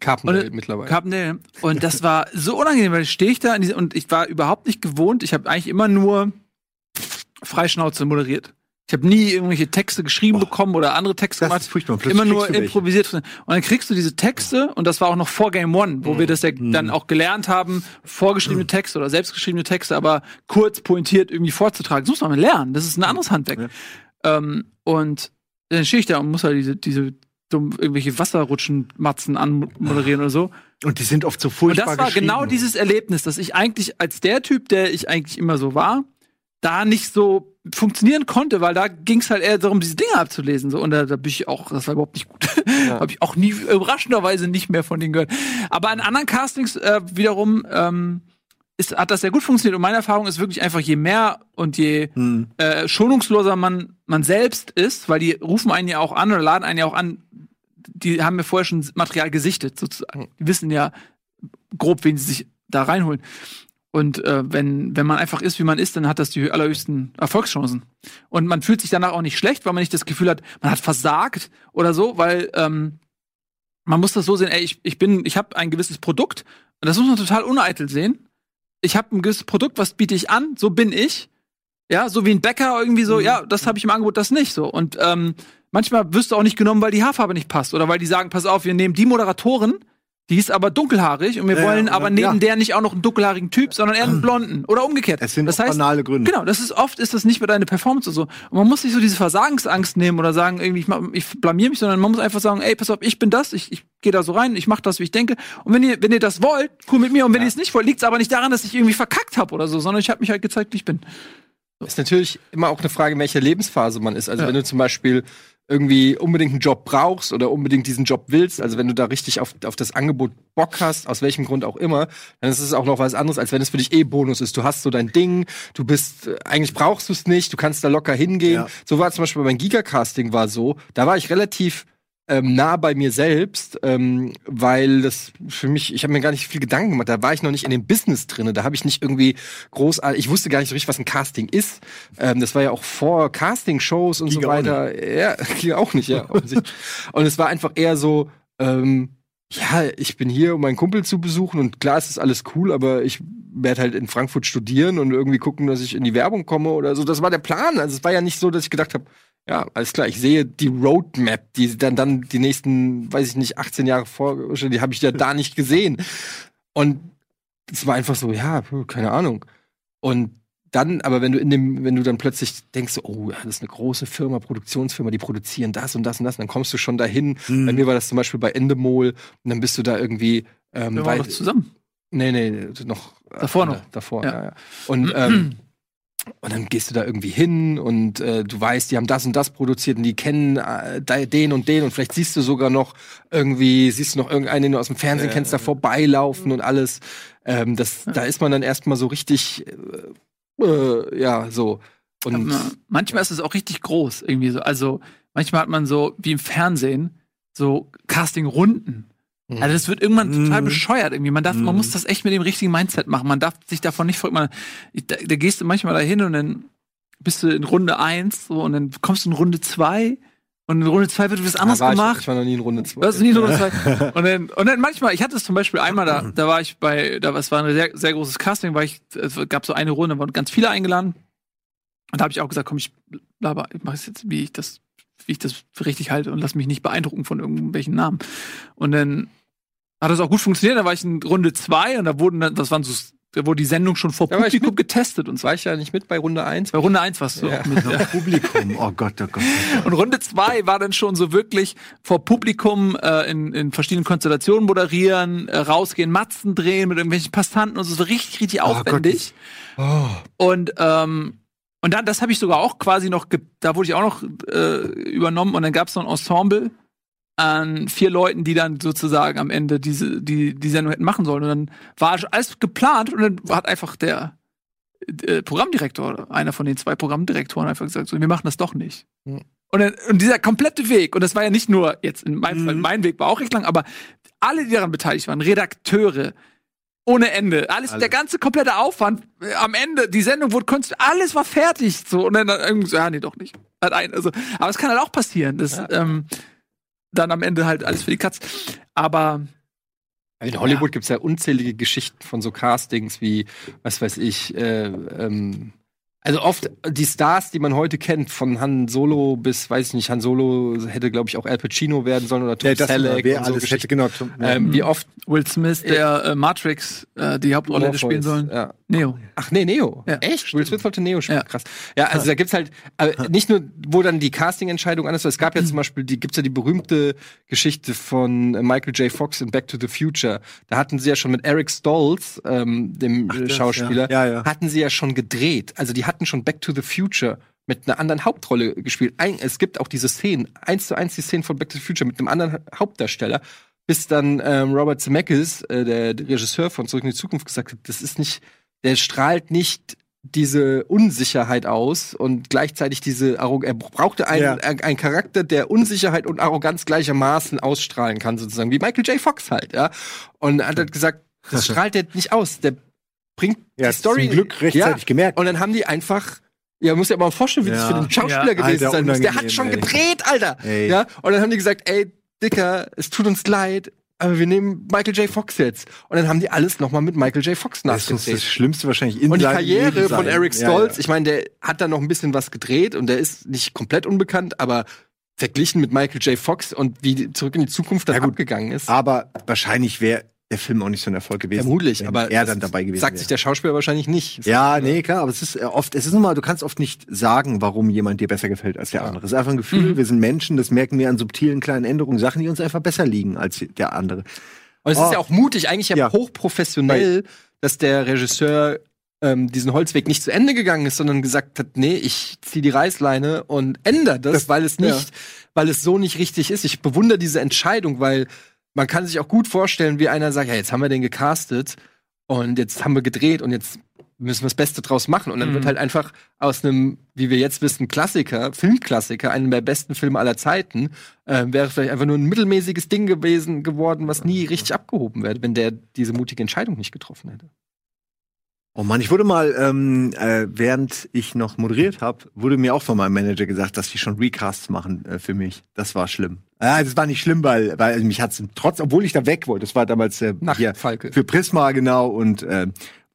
Carpendale Und- mittlerweile. Carpendale. Und das war so unangenehm, weil stehe ich da und ich war überhaupt nicht gewohnt. Ich habe eigentlich immer nur Freischnauze moderiert. Ich habe nie irgendwelche Texte geschrieben bekommen oder andere Texte Das gemacht. ist furchtbar. Plötzlich Immer nur improvisiert. Und dann kriegst du diese Texte, und das war auch noch vor Game One, wo wir das ja Mhm. dann auch gelernt haben, vorgeschriebene Texte oder selbstgeschriebene Texte, aber kurz pointiert irgendwie vorzutragen. Das muss man lernen. Das ist ein anderes Handwerk. Ähm, und dann stehe ich da und muss halt diese, diese dumm, irgendwelche Wasserrutschen-Matzen anmoderieren oder so. Und die sind oft so Und furchtbar das war genau dieses Erlebnis, dass ich eigentlich als der Typ, der ich eigentlich immer so war, da nicht so funktionieren konnte, weil da ging es halt eher darum, diese Dinge abzulesen. So. Und da, da bin ich auch, das war überhaupt nicht gut. <laughs> Habe ich auch nie, überraschenderweise nicht mehr von denen gehört. Aber an anderen Castings äh, wiederum ähm, ist, hat das sehr gut funktioniert. Und meine Erfahrung ist wirklich einfach, je mehr und je Hm. äh, schonungsloser man, man selbst ist, weil die rufen einen ja auch an oder laden einen ja auch an, die haben mir vorher schon Material gesichtet, sozusagen. Die wissen ja grob, wen sie sich da reinholen. Und äh, wenn, wenn man einfach ist, wie man ist, dann hat das die allerhöchsten Erfolgschancen. Und man fühlt sich danach auch nicht schlecht, weil man nicht das Gefühl hat, man hat versagt oder so, weil ähm, man muss das so sehen, ey, ich, ich bin, ich habe ein gewisses Produkt und das muss man total uneitel sehen. Ich habe ein gewisses Produkt, was biete ich an, so bin ich. Ja, so wie ein Bäcker irgendwie so, ja, das habe ich im Angebot, das nicht so. Und ähm, manchmal wirst du auch nicht genommen, weil die Haarfarbe nicht passt oder weil die sagen, pass auf, wir nehmen die Moderatorin, die ist aber dunkelhaarig und wir Ja, wollen ja, aber ja. neben der nicht auch noch einen dunkelhaarigen Typ, sondern eher einen blonden oder umgekehrt. Es sind das heißt, banale Gründe. Genau, das ist oft ist das nicht bei deiner Performance oder so. Und man muss nicht so diese Versagensangst nehmen oder sagen, irgendwie, ich, ich blamier mich, sondern man muss einfach sagen, ey, pass auf, ich bin das, ich, ich gehe da so rein, ich mache das, wie ich denke. Und wenn ihr, wenn ihr das wollt, cool mit mir. Und wenn ihr es nicht wollt, liegt es aber nicht daran, dass ich irgendwie verkackt habe oder so, sondern ich habe mich halt gezeigt, wie ich bin. Ist natürlich immer auch eine Frage, in welcher Lebensphase man ist. Also Ja. wenn du zum Beispiel irgendwie unbedingt einen Job brauchst oder unbedingt diesen Job willst, also wenn du da richtig auf, auf das Angebot Bock hast, aus welchem Grund auch immer, dann ist es auch noch was anderes, als wenn es für dich eh Bonus ist. Du hast so dein Ding, du bist, äh, eigentlich brauchst du es nicht, du kannst da locker hingehen. Ja. So war zum Beispiel mein Gigacasting war so, da war ich relativ ähm, nah bei mir selbst, ähm, weil das für mich, ich habe mir gar nicht viel Gedanken gemacht, da war ich noch nicht in dem Business drinne, da habe ich nicht irgendwie großartig, ich wusste gar nicht so richtig, was ein Casting ist. Ähm, das war ja auch vor Casting-Shows und Giga so weiter. Ja, <laughs> Giga auch nicht, ja. und es war einfach eher so, ähm, ja, ich bin hier, um meinen Kumpel zu besuchen und klar, es ist alles cool, aber ich werde halt in Frankfurt studieren und irgendwie gucken, dass ich in die Werbung komme oder so. Das war der Plan. Also es war ja nicht so, dass ich gedacht habe, ja, alles klar, ich sehe die Roadmap, die dann dann die nächsten, weiß ich nicht, 18 Jahre vor, die habe ich ja da nicht gesehen. Und es war einfach so, ja, keine Ahnung. Und dann, aber wenn du in dem, wenn du dann plötzlich denkst, oh, das ist eine große Firma, Produktionsfirma, die produzieren das und das und das, und dann kommst du schon dahin. Mhm. Bei mir war das zum Beispiel bei Endemol und dann bist du da irgendwie, ähm, Wir waren noch zusammen. nee, nee, noch Davor äh, noch. davor, Ja. ja, ja. Und <clears throat> ähm, und dann gehst du da irgendwie hin und äh, du weißt, die haben das und das produziert und die kennen äh, den und den und vielleicht siehst du sogar noch irgendwie, siehst du noch irgendeinen, den du aus dem Fernsehen kennst, da vorbeilaufen und alles. Ähm, das, Da ist man dann erstmal so richtig, äh, äh, ja, so. Und Aber manchmal ist es auch richtig groß, irgendwie so. Also manchmal hat man so, wie im Fernsehen, so Casting-Runden. Also das wird irgendwann total Mhm. bescheuert irgendwie. Man darf, man Mhm. muss das echt mit dem richtigen Mindset machen. Man darf sich davon nicht verrückt Da, da gehst du manchmal dahin und dann bist du in Runde eins so, und dann kommst du in Runde zwei und in Runde zwei wird was anderes da war gemacht. Ich, ich war noch nie in Runde zwei. Das ist nie Runde zwei. <laughs> Und dann, und dann manchmal, ich hatte es zum Beispiel einmal, da, da war ich bei, da es war ein sehr, sehr großes Casting, war ich, es gab so eine Runde, da waren ganz viele eingeladen. Und da habe ich auch gesagt, komm, ich laber, ich mache es jetzt, wie ich das, wie ich das für richtig halte und lass mich nicht beeindrucken von irgendwelchen Namen. Und dann hat das auch gut funktioniert. Da war ich in Runde zwei und da wurden dann, das waren so, da wurde die Sendung schon vor Publikum mit. getestet und so. War ich ja nicht mit bei Runde eins. Bei Runde eins warst du Ja. auch mit. Noch <laughs> Publikum. Oh Gott, oh Gott. Oh Gott. Und Runde zwei war dann schon so wirklich vor Publikum äh, in, in verschiedenen Konstellationen moderieren, äh, rausgehen, Matzen drehen mit irgendwelchen Passanten und so, so richtig, richtig Oh aufwendig. Oh. Und ähm, und dann, das habe ich sogar auch quasi noch, da wurde ich auch noch äh, übernommen und dann gab es noch ein Ensemble an vier Leuten, die dann sozusagen am Ende diese, die, die Sendung hätten machen sollen. Und dann war alles geplant und dann hat einfach der äh, Programmdirektor, einer von den zwei Programmdirektoren, einfach gesagt, so, wir machen das doch nicht. Mhm. Und, dann, und dieser komplette Weg, und das war ja nicht nur jetzt in meinem Fall, Mhm. mein Weg war auch recht lang, aber alle, die daran beteiligt waren, Redakteure, ohne Ende, alles, Alles. der ganze komplette Aufwand, äh, am Ende, die Sendung wurde konst alles war fertig, so, und dann, irgendwie so, ja, nee, doch nicht. Hat ein, also, aber es kann halt auch passieren, dass, ähm, dann am Ende halt alles für die Katz. Aber, In Hollywood gibt's ja unzählige Geschichten von so Castings wie, was weiß ich, äh, ähm, also oft die Stars, die man heute kennt, von Han Solo bis, weiß ich nicht, Han Solo hätte, glaube ich, auch Al Pacino werden sollen oder Tom Ja, das Selleck wer und so alles hätte genau. Tom- ja. Ähm, wie oft Will Smith, der äh, Matrix äh, die Hauptrolle hätte spielen sollen. Ja. Neo. Ach nee, Neo. Ja. Echt? Will Smith wollte Neo spielen. Ja. Krass. Ja, also da gibt's halt äh, nicht nur, wo dann die Casting-Entscheidung anders war. Es gab ja zum Beispiel, die gibt's ja die berühmte Geschichte von Michael J. Fox in Back to the Future. Da hatten sie ja schon mit Eric Stoltz, ähm, dem äh, das, Schauspieler, ja. Ja, ja. hatten sie ja schon gedreht. Also die hatten schon Back to the Future mit einer anderen Hauptrolle gespielt. Ein, es gibt auch diese Szenen, eins zu eins die Szenen von Back to the Future mit einem anderen Hauptdarsteller, bis dann ähm, Robert Zemeckis, äh, der, der Regisseur von Zurück in die Zukunft, gesagt hat, das ist nicht, der strahlt nicht diese Unsicherheit aus und gleichzeitig diese Arroganz. Er brauchte einen, Ja. ein- einen Charakter, der Unsicherheit und Arroganz gleichermaßen ausstrahlen kann, sozusagen, wie Michael J. Fox halt, ja. Und er hat halt gesagt, das strahlt der nicht aus. Der bringt Ja, die Story zum Glück rechtzeitig gemerkt. und dann haben die einfach ja, muss ja mal vorstellen, wie das Ja. für den Schauspieler Ja, gewesen Alter, sein muss. Der hat schon gedreht, Alter. Ey. Ja, und dann haben die gesagt, ey, Dicker, es tut uns leid, aber wir nehmen Michael J. Fox jetzt. Und dann haben die alles nochmal mit Michael J. Fox Das muss das nachgedreht. Schlimmste wahrscheinlich in Und die Karriere von. Eric Ja, Stolz, ja. ich meine, der hat da noch ein bisschen was gedreht und der ist nicht komplett unbekannt, aber verglichen mit Michael J. Fox und wie zurück in die Zukunft dann Ja, gut. abgegangen ist. Aber wahrscheinlich wäre der Film auch nicht so ein Erfolg gewesen. Vermutlich, wenn aber er dann dabei gewesen sagt wäre. sich der Schauspieler wahrscheinlich nicht. Ja, nee, klar, aber es ist äh, oft, es ist nun mal, du kannst oft nicht sagen, warum jemand dir besser gefällt als der Ja. andere. Es ist einfach ein Gefühl, Mhm. wir sind Menschen, das merken wir an subtilen kleinen Änderungen, Sachen, die uns einfach besser liegen als der andere. Und es Oh. ist ja auch mutig, eigentlich ja, Ja. hochprofessionell, dass der Regisseur ähm, diesen Holzweg nicht zu Ende gegangen ist, sondern gesagt hat, nee, ich zieh die Reißleine und ändere das, Das- weil es nicht, weil es so nicht richtig ist. Ich bewundere diese Entscheidung, weil man kann sich auch gut vorstellen, wie einer sagt, ja, jetzt haben wir den gecastet und jetzt haben wir gedreht und jetzt müssen wir das Beste draus machen. Und dann Mhm. wird halt einfach aus einem, wie wir jetzt wissen, Klassiker, Filmklassiker, einem der besten Filme aller Zeiten, äh, wäre vielleicht einfach nur ein mittelmäßiges Ding gewesen geworden, was nie richtig abgehoben wäre, wenn der diese mutige Entscheidung nicht getroffen hätte. Oh Mann, ich wurde mal, ähm, äh, während ich noch moderiert habe, wurde mir auch von meinem Manager gesagt, dass die schon Recasts machen äh, für mich. Das war schlimm. Ja, das war nicht schlimm, weil, weil mich hat's trotz, obwohl ich da weg wollte, das war damals äh, Nach hier Falke. für Prisma genau und äh,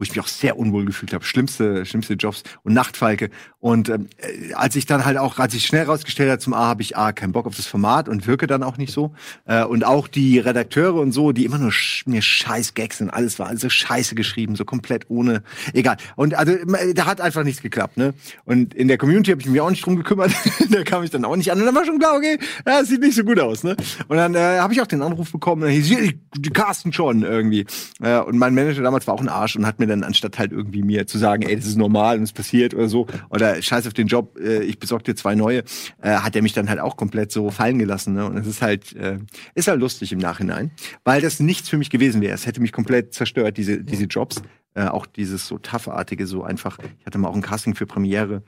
wo ich mich auch sehr unwohl gefühlt habe, schlimmste, schlimmste Jobs und Nachtfalke. Und ähm, äh, als ich dann halt auch, als ich schnell rausgestellt habe zum A, habe ich A, keinen Bock auf das Format und wirke dann auch nicht so. Äh, und auch die Redakteure und so, die immer nur sch mir scheiß Gags und alles war also scheiße geschrieben, so komplett ohne, egal. Und also da hat einfach nichts geklappt, ne? Und in der Community habe ich mich auch nicht drum gekümmert, <laughs> da kam ich dann auch nicht an und dann war schon klar, okay, ja, sieht nicht so gut aus, ne? Und dann äh, habe ich auch den Anruf bekommen, dann hieß, "Ja, die, die casten schon irgendwie. Äh, und mein Manager damals war auch ein Arsch und hat mir dann anstatt halt irgendwie mir zu sagen, ey, das ist normal und es passiert oder so, oder scheiß auf den Job, äh, ich besorge dir zwei neue, äh, hat er mich dann halt auch komplett so fallen gelassen. Ne? Und es ist halt, äh, ist halt lustig im Nachhinein, weil das nichts für mich gewesen wäre. Es hätte mich komplett zerstört, diese, diese Jobs. Äh, auch dieses so toughartige, so einfach. Ich hatte mal auch ein Casting für Premiere,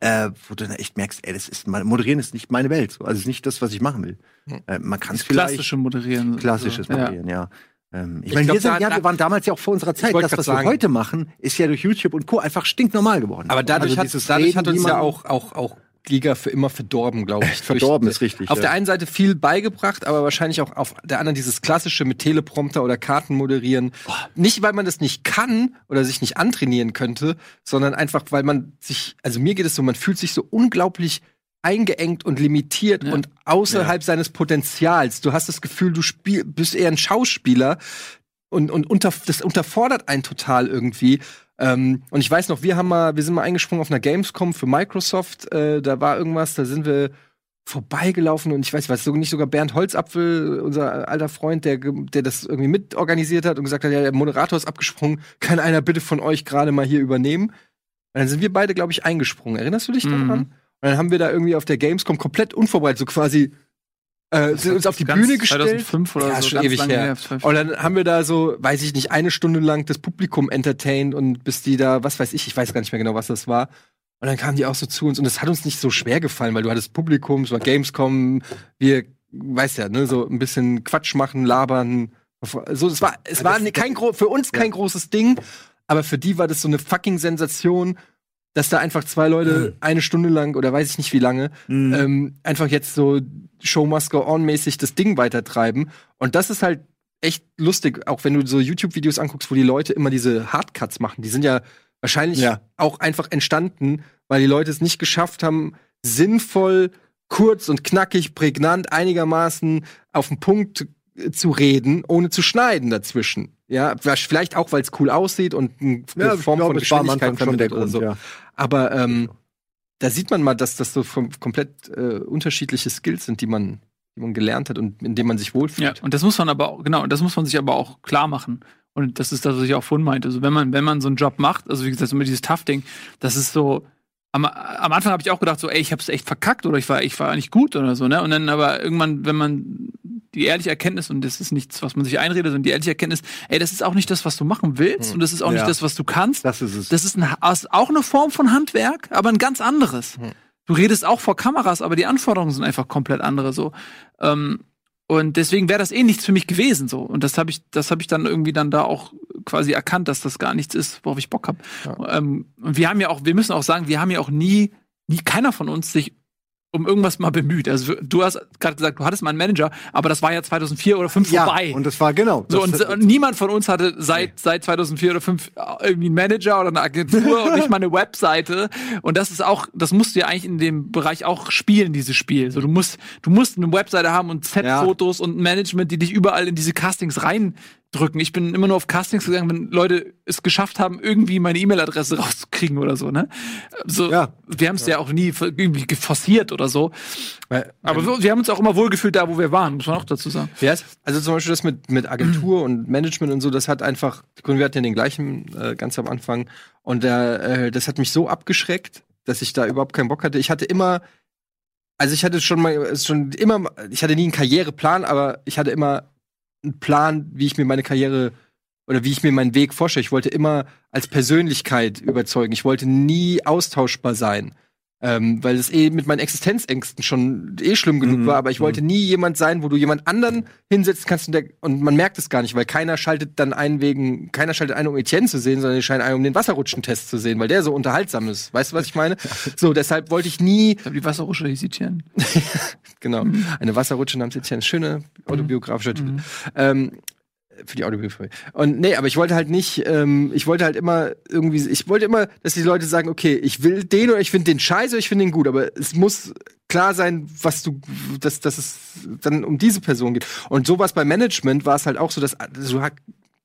äh, wo du dann echt merkst, ey, das ist moderieren ist nicht meine Welt. So. Also es ist nicht das, was ich machen will. Hm. Äh, man kann es vielleicht Klassische Moderieren. klassisches Ja. Moderieren, ja. Ähm, ich Ich meine, wir, sind, da- ja, wir waren damals ja auch vor unserer Zeit. Das, was sagen. wir heute machen, ist ja durch YouTube und Co. einfach stinknormal geworden. Aber dadurch, Also hat, dadurch Reden, hat uns ja auch, auch, auch Liga für immer verdorben, glaube ich. <laughs> Verdorben ist richtig, Auf ja. der einen Seite viel beigebracht, aber wahrscheinlich auch auf der anderen dieses klassische mit Teleprompter oder Karten moderieren. Nicht, weil man das nicht kann oder sich nicht antrainieren könnte, sondern einfach, weil man sich, also mir geht es so, man fühlt sich so unglaublich eingeengt und limitiert Ja. und außerhalb seines Potenzials. Du hast das Gefühl, du spiel, bist eher ein Schauspieler und, und unter, das unterfordert einen total irgendwie. Ähm, und ich weiß noch, wir haben mal, wir sind mal eingesprungen auf einer Gamescom für Microsoft. Äh, da war irgendwas, da sind wir vorbeigelaufen und ich weiß, was so nicht sogar Bernd Holzapfel, unser alter Freund, der, der das irgendwie mitorganisiert hat und gesagt hat, ja, der Moderator ist abgesprungen, kann einer bitte von euch gerade mal hier übernehmen? Und dann sind wir beide, glaube ich, eingesprungen. Erinnerst du dich Mhm. daran? Und dann haben wir da irgendwie auf der Gamescom komplett unvorbereitet, so quasi Äh, sind uns auf die Bühne gestellt. 2005 oder ja, so, schon ewig her. her, 12. Und dann haben wir da so, weiß ich nicht, eine Stunde lang das Publikum entertained und bis die da, was weiß ich, ich weiß gar nicht mehr genau, was das war. Und dann kamen die auch so zu uns und es hat uns nicht so schwer gefallen, weil du hattest Publikum, es war Gamescom, wir, weiß ja, ne, so ein bisschen Quatsch machen, labern. So, es war, es war ne- kein für uns kein großes Ding, aber für die war das so eine fucking Sensation, dass da einfach zwei Leute eine Stunde lang oder weiß ich nicht wie lange Mhm. ähm, einfach jetzt so Show must go on mäßig das Ding weitertreiben. Und das ist halt echt lustig, auch wenn du so YouTube-Videos anguckst, wo die Leute immer diese Hardcuts machen. Die sind ja wahrscheinlich Ja. auch einfach entstanden, weil die Leute es nicht geschafft haben, sinnvoll, kurz und knackig, prägnant, einigermaßen auf den Punkt äh, zu reden, ohne zu schneiden dazwischen. Ja, vielleicht auch, weil es cool aussieht und eine Ja, Form glaube, von Geschwindigkeit vermittelt oder so. ja. Aber ähm, da sieht man mal, dass das so vom, komplett äh, unterschiedliche Skills sind, die man, die man gelernt hat und in denen man sich wohlfühlt. Ja, und das muss man aber auch, genau, das muss man sich aber auch klar machen. Und das ist das, was ich auch vorhin meinte. Also wenn man, wenn man so einen Job macht, also wie gesagt, immer dieses Tough-Ding, das ist so, am, am Anfang habe ich auch gedacht, so, ey, ich habe es echt verkackt oder ich war, ich war nicht gut oder so, ne? Und dann aber irgendwann, wenn man die ehrliche Erkenntnis, und das ist nichts, was man sich einredet, sondern die ehrliche Erkenntnis, ey, das ist auch nicht das, was du machen willst und das ist auch Ja. nicht das, was du kannst. Das ist es. Das ist, ein, ist auch eine Form von Handwerk, aber ein ganz anderes. Hm. Du redest auch vor Kameras, aber die Anforderungen sind einfach komplett andere so. Ähm, und deswegen wäre das eh nichts für mich gewesen so. Und das habe ich, das habe ich dann irgendwie dann da auch quasi erkannt, dass das gar nichts ist, worauf ich Bock habe. Ähm, und wir haben ja auch, wir müssen auch sagen, wir haben ja auch nie, nie keiner von uns sich um irgendwas mal bemüht. Also du hast gerade gesagt, du hattest mal einen Manager, aber das war ja 2004 oder 2005 ja, vorbei. und das war genau. So, und, und niemand von uns hatte seit, seit 2004 oder 2005 irgendwie einen Manager oder eine Agentur und nicht mal eine Webseite. Und das ist auch, das musst du ja eigentlich in dem Bereich auch spielen, dieses Spiel. So, du musst, du musst eine Webseite haben und Set-Fotos und ein Management, die dich überall in diese Castings reindrücken. Ich bin immer nur auf Castings gegangen, wenn Leute es geschafft haben, irgendwie meine E-Mail-Adresse <laughs> rauszukriegen oder so, ne? So, Ja. wir haben es ja. auch nie irgendwie forciert oder so. Weil, Aber wir, wir haben uns auch immer wohlgefühlt da, wo wir waren, muss man auch dazu sagen. Ja, also zum Beispiel das mit, mit Agentur und Management und so, das hat einfach, wir hatten ja den gleichen äh, ganz am Anfang und äh, das hat mich so abgeschreckt, dass ich da überhaupt keinen Bock hatte. Ich hatte immer, also ich hatte schon mal, schon immer, ich hatte nie einen Karriereplan, aber ich hatte immer einen Plan, wie ich mir meine Karriere oder wie ich mir meinen Weg vorstelle. Ich wollte immer als Persönlichkeit überzeugen. Ich wollte nie austauschbar sein. Ähm, weil es eh mit meinen Existenzängsten schon eh schlimm genug Mhm. war, aber ich wollte nie jemand sein, wo du jemand anderen hinsetzen kannst und, der, und man merkt es gar nicht, weil keiner schaltet dann ein wegen, keiner schaltet ein, um Etienne zu sehen, sondern die scheinen ein, um den Wasserrutschentest zu sehen, weil der so unterhaltsam ist. Weißt du, was ich meine? <laughs> So, deshalb wollte ich nie, Ich glaube, die Wasserrutsche hieß Etienne. <laughs> genau, eine Wasserrutsche namens Etienne, schöne autobiografische Titel. Ähm, für die Audiobiografie. Und nee, aber ich wollte halt nicht, ähm, ich wollte halt immer irgendwie, ich wollte immer, dass die Leute sagen, okay, ich will den oder ich finde den scheiße oder ich finde den gut, aber es muss klar sein, was du, dass, dass es dann um diese Person geht. Und sowas bei Management war es halt auch so, dass du halt,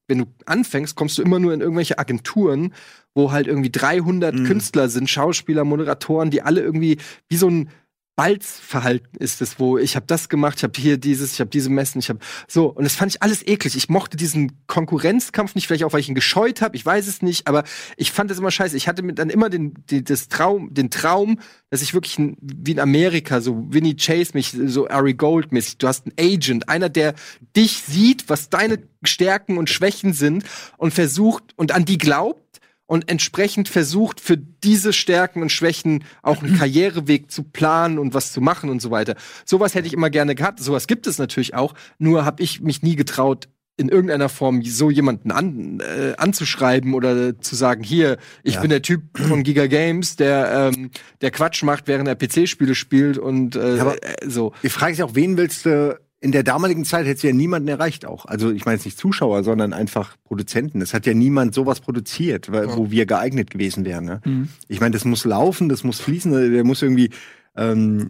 wenn du anfängst, kommst du immer nur in irgendwelche Agenturen, wo halt irgendwie 300 Künstler sind, Schauspieler, Moderatoren, die alle irgendwie wie so ein Balzverhalten ist es, wo ich habe das gemacht, ich habe hier dieses, ich habe diese Messen, ich habe so und das fand ich alles eklig. Ich mochte diesen Konkurrenzkampf nicht, vielleicht auch weil ich ihn gescheut habe, ich weiß es nicht, aber ich fand es immer scheiße. Ich hatte mit dann immer den die, das Traum, den Traum, dass ich wirklich ein, wie in Amerika so Winnie Chase mich so Ari Gold mäßig. Du hast einen Agent, einer der dich sieht, was deine Stärken und Schwächen sind und versucht und an die glaubt und entsprechend versucht, für diese Stärken und Schwächen auch einen <clears throat> Karriereweg zu planen und was zu machen und so weiter. Sowas hätte ich immer gerne gehabt. Sowas gibt es natürlich auch. Nur habe ich mich nie getraut, in irgendeiner Form so jemanden an, äh, anzuschreiben oder zu sagen, hier, ich Ja. bin der Typ von Giga Games, der, ähm, der Quatsch macht, während er PC-Spiele spielt und äh, Ja, äh, so. Die Frage ist ja auch, wen willst du. In der damaligen Zeit hättest du ja niemanden erreicht auch. Also ich meine jetzt nicht Zuschauer, sondern einfach Produzenten. Es hat ja niemand sowas produziert, weil, wo wir geeignet gewesen wären. Ne? Mhm. Ich meine, das muss laufen, das muss fließen, der muss irgendwie. Ähm,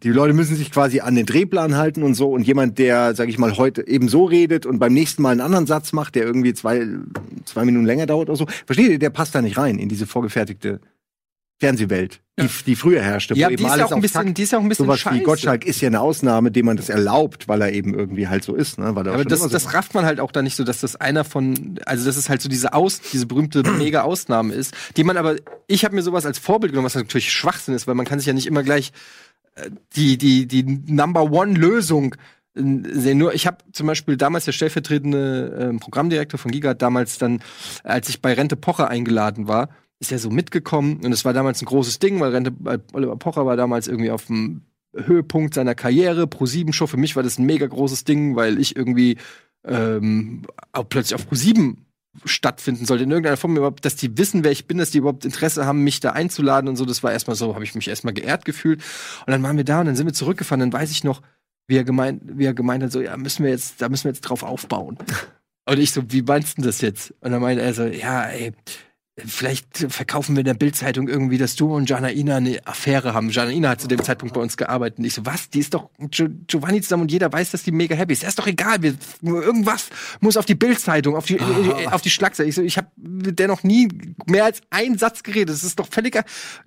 die Leute müssen sich quasi an den Drehplan halten und so. Und jemand, der, sag ich mal, heute eben so redet und beim nächsten Mal einen anderen Satz macht, der irgendwie zwei, zwei Minuten länger dauert oder so, versteht ihr, der passt da nicht rein in diese vorgefertigte Fernsehwelt, die, die früher herrschte. Ja, wo die ist ja alles auch ein bisschen, Takt die ist ja auch ein bisschen Sowas scheiße. wie Gottschalk ist ja eine Ausnahme, dem man das erlaubt, weil er eben irgendwie halt so ist, ne? Weil er Aber schon das, so das rafft man halt auch da nicht so, dass das einer von, also dass es halt so diese Aus, diese berühmte <clears throat> mega Ausnahme ist, die man aber, ich habe mir sowas als Vorbild genommen, was natürlich Schwachsinn ist, weil man kann sich ja nicht immer gleich äh, die, die, die Number One-Lösung sehen. Nur ich habe zum Beispiel damals der stellvertretende äh, Programmdirektor von Giga damals dann, als ich bei Rente Pocher eingeladen war, ist er so mitgekommen und es war damals ein großes Ding, weil Rente Oliver Pocher war damals irgendwie auf dem Höhepunkt seiner Karriere, Pro 7 Show. Für mich war das ein mega großes Ding, weil ich irgendwie ähm, auch plötzlich auf Pro 7 stattfinden sollte in irgendeiner Form überhaupt, dass die wissen, wer ich bin, dass die überhaupt Interesse haben, mich da einzuladen und so. Das war erstmal so, habe ich mich erstmal geehrt gefühlt. Und dann waren wir da und dann sind wir zurückgefahren. Dann weiß ich noch, wie er gemeint, wie er gemeint hat, so ja, müssen wir jetzt, da müssen wir jetzt drauf aufbauen. <laughs> Und ich so, wie meinst du das jetzt? Und dann meinte er so, ja, ey, Vielleicht verkaufen wir in der Bildzeitung irgendwie, dass du und Janaina eine Affäre haben. Janaina hat zu dem Zeitpunkt bei uns gearbeitet. Und ich so, was? Die ist doch Gio Giovanni zusammen und jeder weiß, dass die mega happy ist. Das ist doch egal. Wir, irgendwas muss auf die Bildzeitung, auf die, äh, auf die Schlagzeile. Ich so, ich habe mit der noch nie mehr als einen Satz geredet. Das ist doch völliger.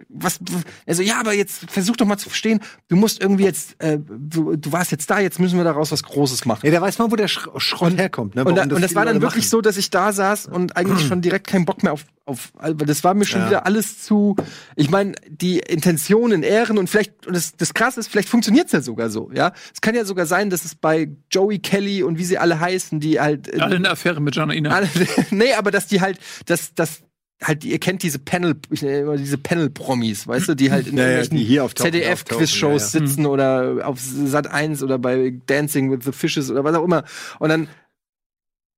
Was? Also ja, aber jetzt versuch doch mal zu verstehen. Du musst irgendwie jetzt, äh, du, du warst jetzt da. Jetzt müssen wir daraus was Großes machen. Ja, der weiß mal, wo der Sch Schrott herkommt. Ne? Und, da, und das war dann wirklich machen. so, dass ich da saß und eigentlich schon direkt keinen Bock mehr auf, auf weil das war mir schon Ja. wieder alles zu. Ich meine, die Intentionen ehren und vielleicht und das, das Krasse ist, vielleicht funktioniert's ja sogar so. Ja, es kann ja sogar sein, dass es bei Joey Kelly und wie sie alle heißen, die halt Alle eine Affäre mit Janaina. alle, <laughs> nee, aber dass die halt, dass das halt, ihr kennt diese Panel, ich nenne immer diese Panel-Promis, weißt du, die halt in Ja, ja, irgendwelchen auftauchen, ZDF-Quiz-Shows auftauchen, sitzen oder auf Sat 1 oder bei Dancing with the Fishes oder was auch immer. Und dann,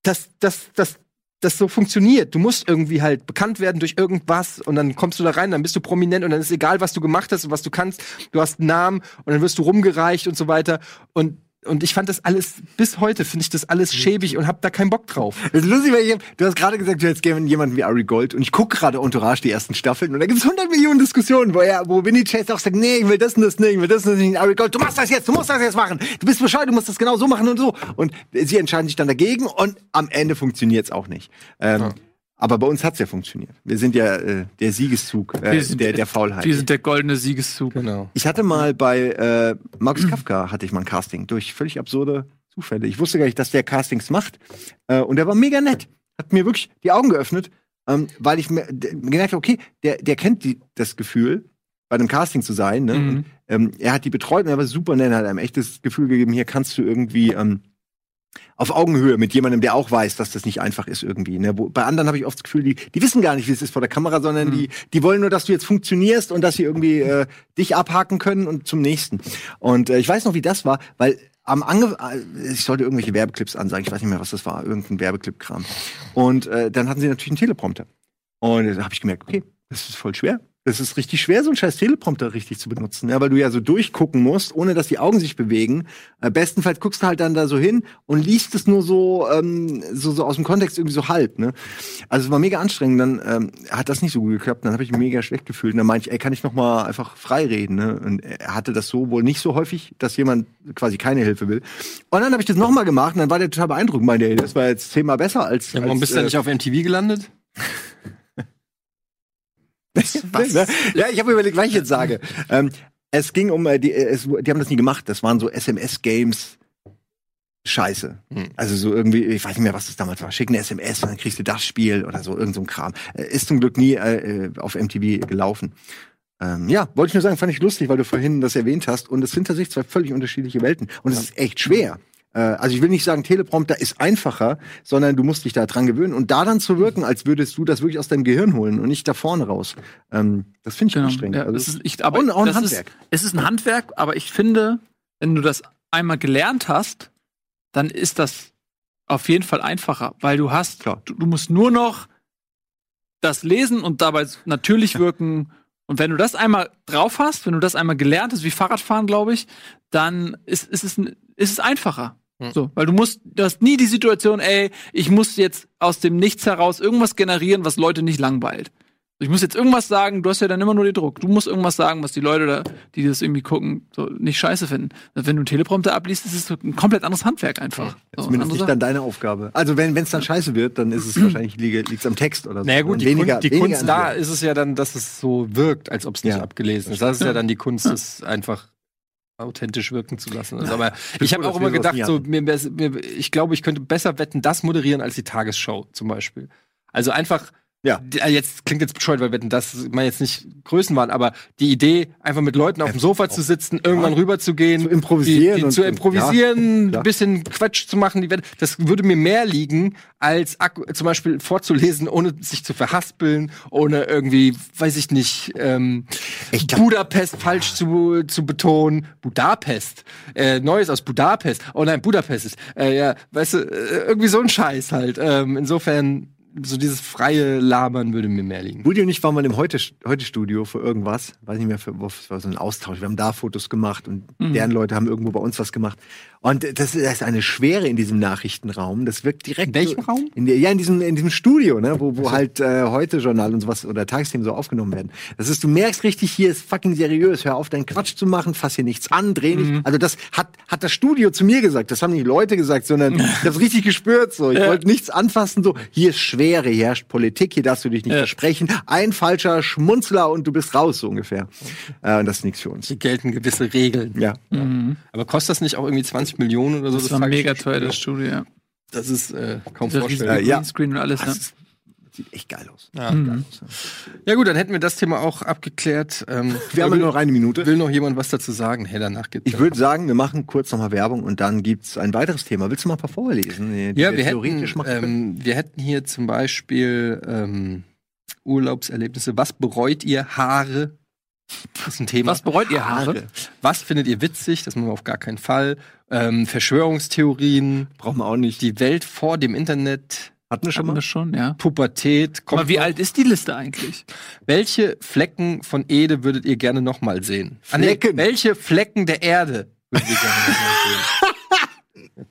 dass das, das, das so funktioniert. Du musst irgendwie halt bekannt werden durch irgendwas und dann kommst du da rein, dann bist du prominent und dann ist egal, was du gemacht hast und was du kannst. Du hast einen Namen und dann wirst du rumgereicht und so weiter. Und und ich fand das alles, bis heute finde ich das alles schäbig und hab da keinen Bock drauf. Das ist lustig, weil ich, du hast gerade gesagt, du hättest gerne jemanden wie Ari Gold und ich gucke gerade Entourage, die ersten Staffeln und da gibt es 100 Millionen Diskussionen, wo er, wo Vinny Chase auch sagt, nee, ich will das und das nicht, ich will das und das nicht, Ari Gold, du machst das jetzt, du musst das jetzt machen, du bist bescheuert, du musst das genau so machen und so. Und sie entscheiden sich dann dagegen und am Ende funktioniert es auch nicht. Ähm, Aber bei uns hat's ja funktioniert. Wir sind ja äh, der Siegeszug äh, Wir sind- der, der Faulheit. Wir sind der goldene Siegeszug. Genau. Ich hatte mal bei äh, Markus Kafka hatte ich mal ein Casting durch völlig absurde Zufälle. Ich wusste gar nicht, dass der Castings macht. Äh, und der war mega nett. Hat mir wirklich die Augen geöffnet, ähm, weil ich mir gemerkt habe, okay, der, der kennt die, das Gefühl, bei einem Casting zu sein. Ne? Mhm. Und, ähm, er hat die betreut und er war super nett, hat einem echtes Gefühl gegeben, hier kannst du irgendwie ähm, auf Augenhöhe mit jemandem, der auch weiß, dass das nicht einfach ist irgendwie. Ne? Bei anderen habe ich oft das Gefühl, die, die wissen gar nicht, wie es ist vor der Kamera, sondern Mhm. die, die wollen nur, dass du jetzt funktionierst und dass sie irgendwie äh, dich abhaken können und zum nächsten. Und äh, ich weiß noch, wie das war, weil am Ange äh, ich sollte irgendwelche Werbeclips ansagen, ich weiß nicht mehr, was das war, irgendein Werbeclip-Kram. Und äh, dann hatten sie natürlich einen Teleprompter. Und da habe ich gemerkt, okay, das ist voll schwer. Das ist richtig schwer, so einen scheiß Teleprompter richtig zu benutzen, ja, weil du ja so durchgucken musst, ohne dass die Augen sich bewegen. Äh, bestenfalls guckst du halt dann da so hin und liest es nur so, ähm, so, so aus dem Kontext irgendwie so halb. Ne? Also es war mega anstrengend. Dann ähm, hat das nicht so gut geklappt. Dann habe ich mich mega schlecht gefühlt. Und dann meinte ich, ey, kann ich noch mal einfach frei reden? Ne? Und er hatte das so wohl nicht so häufig, dass jemand quasi keine Hilfe will. Und dann habe ich das noch mal gemacht und dann war der total beeindruckt. Meinte, ey, das war jetzt zehnmal besser als. Ja, warum als, bist du äh, nicht auf MTV gelandet? <laughs> <laughs> Was? ja, ich habe überlegt, was ich jetzt sage. Ähm, es ging um, äh, die, äh, es, die haben das nie gemacht. Das waren so SMS-Games. Scheiße. Hm. Also so irgendwie, ich weiß nicht mehr, was das damals war. Schick eine SMS und dann kriegst du das Spiel oder so, irgend so ein Kram. Äh, ist zum Glück nie äh, äh, auf MTV gelaufen. Ähm, ja, wollte ich nur sagen, fand ich lustig, weil du vorhin das erwähnt hast. Und es sind tatsächlich zwei völlig unterschiedliche Welten. Und es ist echt schwer. Äh, also ich will nicht sagen, Teleprompter ist einfacher, sondern du musst dich da dran gewöhnen und da dann zu wirken, als würdest du das wirklich aus deinem Gehirn holen und nicht da vorne raus. Ähm, das finde ich Genau. anstrengend. Ja, Also, das ist, ich, aber und auch ein Handwerk. Ist, es ist ein Handwerk, aber ich finde, wenn du das einmal gelernt hast, dann ist das auf jeden Fall einfacher, weil du hast, du, du musst nur noch das lesen und dabei natürlich wirken. Und wenn du das einmal drauf hast, wenn du das einmal gelernt hast, wie Fahrradfahren, glaube ich, dann ist, ist, es, ist es einfacher. Hm. So, weil du musst, du hast nie die Situation, ey, ich muss jetzt aus dem Nichts heraus irgendwas generieren, was Leute nicht langweilt. Ich muss jetzt irgendwas sagen, du hast ja dann immer nur den Druck. Du musst irgendwas sagen, was die Leute da, die das irgendwie gucken, so nicht scheiße finden. Wenn du einen Teleprompter abliest, ist es ein komplett anderes Handwerk einfach. So, Zumindest nicht dann deine Aufgabe. Also wenn es dann scheiße wird, dann ist es wahrscheinlich liegt es am Text oder so. Naja gut, die, weniger, Kunst, die weniger Kunst da ist es ja dann, dass es so wirkt, als ob es nicht Ja. abgelesen ist. Das ist ja dann die Kunst, es einfach authentisch wirken zu lassen. Also, aber ich habe auch immer gedacht, so, mir, mir, ich glaube, ich könnte besser wetten, das moderieren als die Tagesschau zum Beispiel. Also einfach Ja. Äh, jetzt klingt jetzt bescheuert, weil wir das mal jetzt nicht Größen waren, aber die Idee, einfach mit Leuten auf dem Sofa zu sitzen, irgendwann rüber zu gehen, Zu improvisieren die, die zu improvisieren, ja, ein bisschen Quatsch zu machen, das würde mir mehr liegen, als zum Beispiel vorzulesen, ohne sich zu verhaspeln, ohne irgendwie, weiß ich nicht, ähm, Ich Budapest falsch zu, zu betonen. Budapest. Äh, Neues aus Budapest. Oh nein, Budapest ist. Äh, ja, weißt du, äh, irgendwie so ein Scheiß halt. Ähm, insofern, so dieses freie Labern würde mir mehr liegen. Woody und ich waren mal im Heute-Studio für irgendwas. Weiß nicht mehr, für was war so ein Austausch. Wir haben da Fotos gemacht und deren Leute haben irgendwo bei uns was gemacht. Und das ist eine Schwere in diesem Nachrichtenraum. Das wirkt direkt. In welchem Raum? In der, ja, in diesem, in diesem Studio, ne, wo, wo halt äh, heute Journal und sowas oder Tagesthemen so aufgenommen werden. Das ist, du merkst richtig, hier ist fucking seriös. Hör auf, deinen Quatsch zu machen, fass hier nichts an, dreh nicht. Also das hat, hat das Studio zu mir gesagt. Das haben nicht Leute gesagt, sondern <laughs> ich hab's richtig gespürt. So, ich wollte nichts anfassen. So, hier ist Schwere, hier herrscht Politik, hier darfst du dich nicht versprechen. Ein falscher Schmunzler und du bist raus, so ungefähr. Äh, und das ist nichts für uns. Hier gelten gewisse Regeln. Ja. Aber kostet das nicht auch irgendwie 20 Millionen oder so? Das war frag ich mega teuer, das Studio, ja. Das ist äh, kaum Das vorstellbar. Ja. Greenscreen und alles, Das ne? Sieht echt geil aus. Ja. Mhm. ja gut, dann hätten wir das Thema auch abgeklärt. Ähm, Wir haben will, nur noch eine Minute. will noch jemand was dazu sagen? Hey, danach gibt's Ich würde sagen, wir machen kurz nochmal Werbung und dann gibt's ein weiteres Thema. Willst du mal ein paar vorlesen? die Ja, wir theoretisch hätten, ähm, wir hätten hier zum Beispiel ähm, Urlaubserlebnisse. Was bereut ihr Haare? Das ist ein Thema. Was bereut ihr Haare? Was findet ihr witzig? Das machen wir auf gar keinen Fall. Ähm, Verschwörungstheorien, brauchen wir auch nicht. die Welt vor dem Internet, Hatten wir schon Hatten mal? wir schon, ja. Pubertät. Kommt Aber wie noch. alt ist die Liste eigentlich? Welche Flecken von Ede würdet ihr gerne noch mal sehen? Ah, nee, Flecken? welche Flecken der Erde würdet ihr gerne noch mal sehen?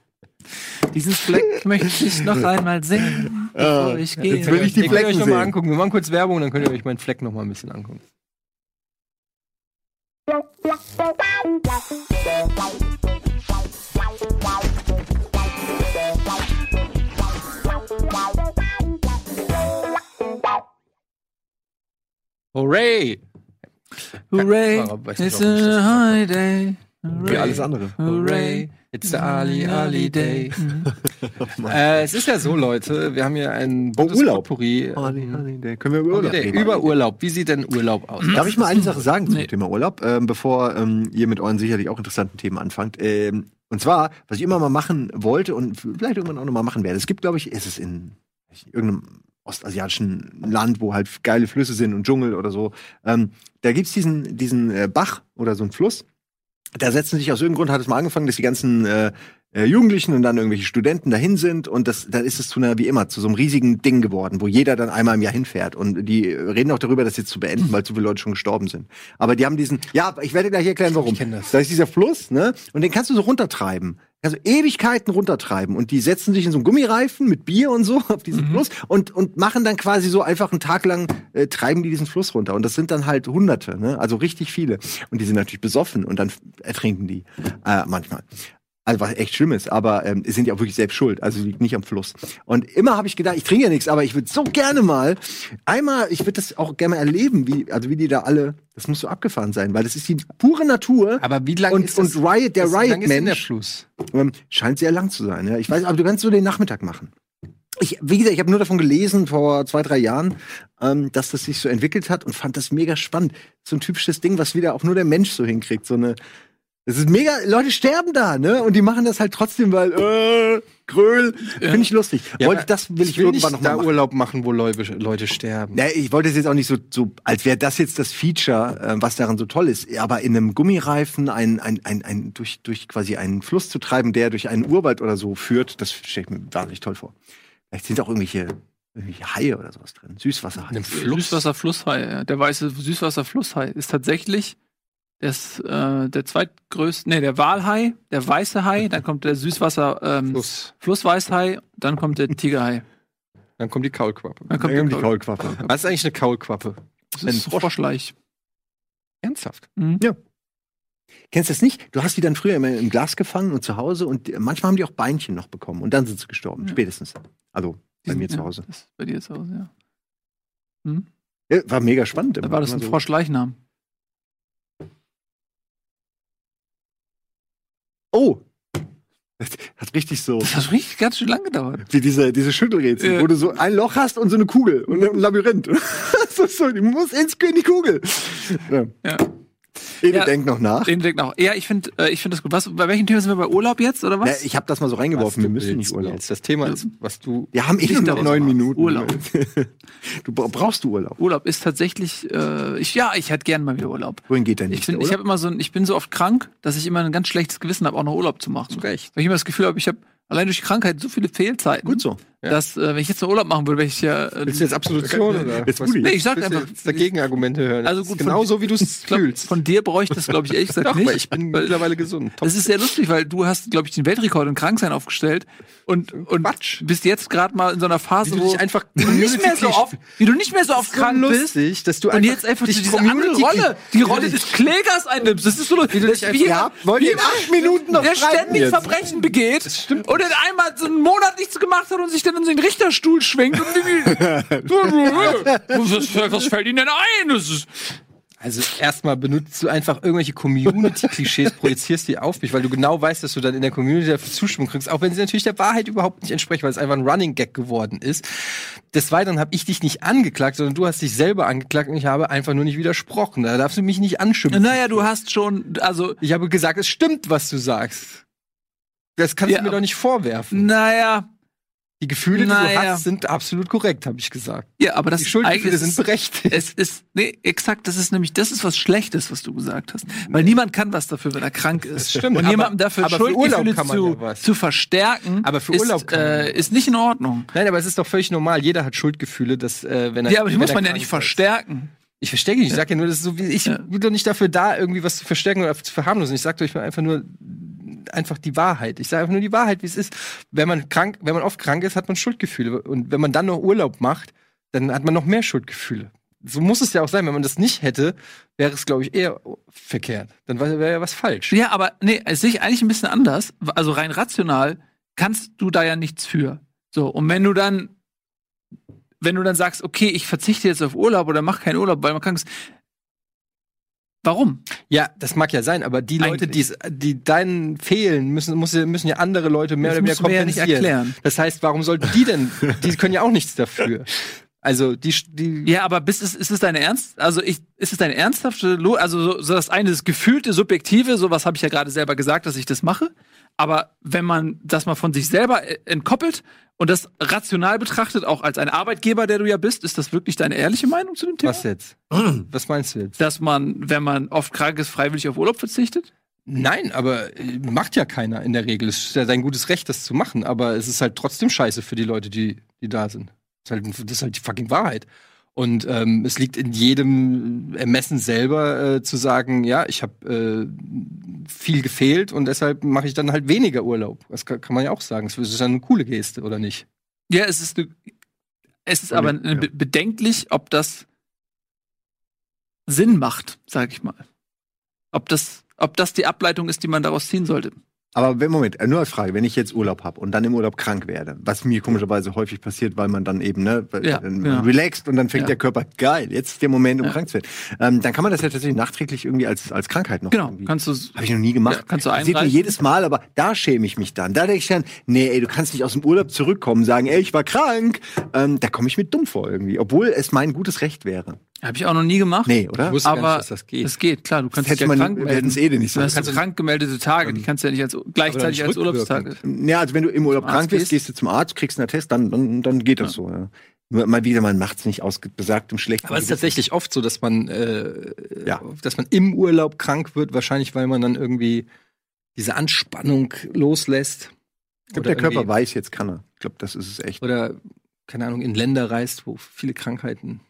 Diesen Fleck möchte ich noch einmal sehen, bevor ich gehe. jetzt will ich die euch Flecken noch mal sehen. angucken. Wir machen kurz Werbung, dann könnt ihr euch meinen Fleck noch mal ein bisschen angucken. Hooray! Hooray, it's a high day. Wie alles andere. Hooray, It's the Ali Ali Day. <laughs> Mhm. äh, es ist ja so, Leute, wir haben hier ein Oh, Urlaub. Potpourri. Holly, Holly, der- Können wir über Urlaub Holiday. reden? Über Urlaub. Wie sieht denn Urlaub aus? Darf ich mal eine Sache sagen zum Nee. Thema Urlaub, ähm, bevor ähm, ihr mit euren sicherlich auch interessanten Themen anfangt? Ähm, und zwar, was ich immer mal machen wollte und vielleicht irgendwann auch noch mal machen werde. Es gibt, glaube ich, ist es in irgendeinem ostasiatischen Land, wo halt geile Flüsse sind und Dschungel oder so. Ähm, da gibt's diesen, diesen äh, Bach oder so einen Fluss. Da setzen sich aus irgendeinem Grund, hat es mal angefangen, dass die ganzen äh, äh, Jugendlichen und dann irgendwelche Studenten dahin sind und das, dann ist es zu einer, wie immer, zu so einem riesigen Ding geworden, wo jeder dann einmal im Jahr hinfährt. Und die reden auch darüber, das jetzt zu beenden, weil zu viele Leute schon gestorben sind. Aber die haben diesen, ja, ich werde gleich erklären, warum. Ich kenn das. Da ist dieser Fluss, ne? Und den kannst du so runtertreiben. Also Ewigkeiten runtertreiben. Und die setzen sich in so einen Gummireifen mit Bier und so auf diesen Fluss und, und machen dann quasi so einfach einen Tag lang, äh, treiben die diesen Fluss runter. Und das sind dann halt Hunderte, ne? Also richtig viele. Und die sind natürlich besoffen und dann ertrinken die äh, manchmal. Also was echt schlimm ist, aber ähm, sind ja auch wirklich selbst schuld. Also liegt nicht am Fluss. Und immer habe ich gedacht, ich trinke ja nichts, aber ich würde so gerne mal einmal, ich würde das auch gerne mal erleben, wie also wie die da alle, das muss so abgefahren sein, weil das ist die pure Natur. Aber wie lang und, ist das? und Riot, der wie lang denn der Fluss? ähm, scheint sehr lang zu sein. Ja. Ich weiß, aber du kannst so den Nachmittag machen. Ich, wie gesagt, ich habe nur davon gelesen vor zwei, drei Jahren, ähm, dass das sich so entwickelt hat und fand das mega spannend. So ein typisches Ding, was wieder auch nur der Mensch so hinkriegt. So eine, das ist mega, Leute sterben da, ne? Und die machen das halt trotzdem, weil, äh, Gröl, finde ich lustig. Ja, wollte, das will ich, will irgendwann nicht noch mal da machen. Urlaub machen, wo Leute, Leute sterben. Ja, ich wollte es jetzt auch nicht so, so als wäre das jetzt das Feature, äh, was daran so toll ist. Aber in einem Gummireifen ein, ein, ein, ein, durch, durch quasi einen Fluss zu treiben, der durch einen Urwald oder so führt, das stelle ich mir wahnsinnig toll vor. Vielleicht sind auch irgendwelche, irgendwelche Haie oder sowas drin. Fluss. Süßwasserflusshai, ja. Der weiße Süßwasserflusshai ist tatsächlich das, äh, der zweitgrößte, nee, der Walhai, der weiße Hai, dann kommt der Süßwasser ähm, Fluss. Flussweißhai, dann kommt der Tigerhai. Dann kommt die Kaulquappe. Dann kommt Irgendwie der die Kaul- Kaulquappe. Was ist eigentlich eine Kaulquappe? das ist ein Froschleich. Ernsthaft? Mhm. Kennst du das nicht? Du hast die dann früher immer im Glas gefangen und zu Hause und manchmal haben die auch Beinchen noch bekommen und dann sind sie gestorben. Ja. Spätestens. Also bei mir sind- zu Hause. Ja, das ist bei dir zu Hause, ja. Hm? Ja, war mega spannend. Da war das ein so- Froschleichnam. Oh, Das hat richtig so, Das hat richtig ganz schön lang gedauert. wie diese, diese Schüttelrätsel, Ja. wo du so ein Loch hast und so eine Kugel und ein Labyrinth. <laughs> so, so, die muss ins in die Kugel. Ja. Ja. Ede Ja. denkt noch nach. Den Weg noch. Ja, ich finde äh, ich finde das gut. Was, bei welchem Thema sind wir bei Urlaub jetzt, oder was? Ja, ich habe das mal so reingeworfen, wir müssen nicht Urlaub. Nils. Das Thema ist, was du. Wir haben eh Ich nur noch neun. Minuten. Urlaub. <laughs> Du bra- brauchst du Urlaub. Urlaub ist tatsächlich, äh, ich, ja, ich hätte gern mal wieder Urlaub. Wohin geht denn Ich, nicht? find, ich habe immer so, ein, ich bin so oft krank, dass ich immer ein ganz schlechtes Gewissen habe, auch noch Urlaub zu machen. Zu Recht. Weil ich immer das Gefühl habe, ich habe allein durch die Krankheit so viele Fehlzeiten, Gut so. Ja. dass äh, wenn ich jetzt noch Urlaub machen würde, wäre ich ja. Äh, Willst du jetzt Absolution oder? Jetzt was? Nee, ich sag Willst du einfach, jetzt dagegen Argumente hören? Also gut, genau so, wie du es fühlst. von dir bräuchte ich das, glaube ich, ehrlich gesagt <laughs> Doch, nicht. weil ich bin Weil- mittlerweile gesund. Top. Das ist sehr lustig, weil du hast, glaube ich, den Weltrekord im Kranksein aufgestellt und, und Quatsch. bist jetzt gerade mal in so einer Phase, Wie du wo dich einfach wie du nicht mehr so oft, wie du nicht mehr so oft so krank bist. lustig, dass du Und jetzt einfach dich diese andere Rolle, die du Rolle des Klägers einnimmst. Das ist so lustig. Wie Ja, wollt ihr in acht Minuten noch der ständig jetzt? Verbrechen begeht und dann einmal so einen Monat nichts gemacht hat und sich dann in den Richterstuhl schwingt und irgendwie, <laughs> <laughs> was, was fällt Ihnen denn ein? Das ist, Also erstmal benutzt du einfach irgendwelche Community-Klischees, projizierst die auf mich, weil du genau weißt, dass du dann in der Community dafür Zustimmung kriegst, auch wenn sie natürlich der Wahrheit überhaupt nicht entsprechen, weil es einfach ein Running Gag geworden ist. Des Weiteren habe ich dich nicht angeklagt, sondern du hast dich selber angeklagt und ich habe einfach nur nicht widersprochen. Da darfst du mich nicht anschimpfen. naja, du hast schon, also, Ich habe gesagt, es stimmt, was du sagst. Das kannst Ja, du mir doch nicht vorwerfen. naja, Die Gefühle, die du naja. hast, sind absolut korrekt, habe ich gesagt. ja, aber das Die Schuldgefühle sind berechtigt. Es ist, nee, exakt, das ist nämlich, das ist was Schlechtes, was du gesagt hast. Weil niemand kann was dafür, wenn er krank ist. Das stimmt, Und aber- jemandem dafür aber für Schuldgefühle zu, ja zu verstärken, Aber für ist, Urlaub kann man äh, ist nicht in Ordnung. Nein, aber es ist doch völlig normal. Jeder hat Schuldgefühle, dass äh, wenn er Ja, aber die muss man ja nicht ist. verstärken. Ich verstecke nicht. Ich sage ja nur, das ist so wie ich bin doch nicht dafür da, irgendwie was zu verstecken oder zu verharmlosen. Ich sage euch mal einfach nur einfach die Wahrheit. Ich sage einfach nur die Wahrheit, wie es ist. Wenn man krank, wenn man oft krank ist, hat man Schuldgefühle und wenn man dann noch Urlaub macht, dann hat man noch mehr Schuldgefühle. So muss es ja auch sein. Wenn man das nicht hätte, wäre es, glaube ich, eher verkehrt. Dann wäre ja was falsch. Ja, aber nee, es sehe ich eigentlich ein bisschen anders. Also rein rational kannst du da ja nichts für. So, und wenn du dann, wenn du dann sagst, okay, ich verzichte jetzt auf Urlaub oder mach keinen Urlaub, weil man krank ist. Warum? Ja, das mag ja sein, aber die Leute, die's- die deinen fehlen, müssen, muss, müssen ja andere Leute mehr Das oder weniger mir ja nicht kompensieren. erklären. Das heißt, warum sollten die denn? Die können ja auch nichts dafür. Also die, die Ja, aber bist es, ist es deine Ernst? Also ich, ist es deine ernsthafte, Lo also so, so das eine das gefühlte, subjektive, sowas habe ich ja gerade selber gesagt, dass ich das mache. Aber wenn man das mal von sich selber äh, entkoppelt und das rational betrachtet, auch als ein Arbeitgeber, der du ja bist, ist das wirklich deine ehrliche Meinung zu dem Thema? was jetzt? <clears throat> Was meinst du jetzt? Dass man, wenn man oft krank ist, freiwillig auf Urlaub verzichtet? Nein, aber äh, macht ja keiner in der Regel. Es ist ja dein gutes Recht, das zu machen, aber es ist halt trotzdem scheiße für die Leute, die, die da sind. Das ist halt, das ist halt die fucking Wahrheit. Und ähm, es liegt in jedem Ermessen selber äh, zu sagen, ja, ich habe äh, viel gefehlt und deshalb mache ich dann halt weniger Urlaub. Das kann, kann man ja auch sagen. Das ist ja eine coole Geste, oder nicht? Ja, es ist, ne, es ist aber ja. be bedenklich, ob das Sinn macht, sag ich mal. Ob das, ob das die Ableitung ist, die man daraus ziehen sollte. Aber wenn, Moment, äh, nur als Frage, wenn ich jetzt Urlaub habe und dann im Urlaub krank werde, was mir komischerweise häufig passiert, weil man dann eben, ne, Ja, genau. relaxt und dann fängt Ja. der Körper, geil, jetzt ist der Moment, um Ja. krank zu werden. Ähm, dann kann man das ja tatsächlich nachträglich irgendwie als, als Krankheit noch Genau, irgendwie. kannst du Habe ich noch nie gemacht. Kannst du Passiert mir einreichen. jedes Mal, aber da schäme ich mich dann. Da denke ich dann, nee, ey, du kannst nicht aus dem Urlaub zurückkommen, sagen, ey, ich war krank. Ähm, da komme ich mir dumm vor irgendwie, obwohl es mein gutes Recht wäre. Habe ich auch noch nie gemacht. Nee, oder? Ich wusste gar aber nicht, dass das geht. Es geht, klar. Du kannst ja krank wir melden. hätten's eh nicht du so. hast Kannst so du- krank gemeldete Tage, die kannst du ja nicht als, gleichzeitig als Urlaubstage. Ja, also wenn du im Urlaub Zum krank bist, gehst. du zum Arzt, kriegst einen Attest, dann, dann, dann geht das so. Ja. Nur mal wieder, man macht's nicht aus besagtem schlechten Aber es ist tatsächlich oft so, dass man, äh, Ja. dass man im Urlaub krank wird, wahrscheinlich weil man dann irgendwie diese Anspannung loslässt. Ich glaube, der Körper weiß, jetzt kann er. Ich glaube, das ist es echt. Oder, keine Ahnung, in Länder reist, wo viele Krankheiten.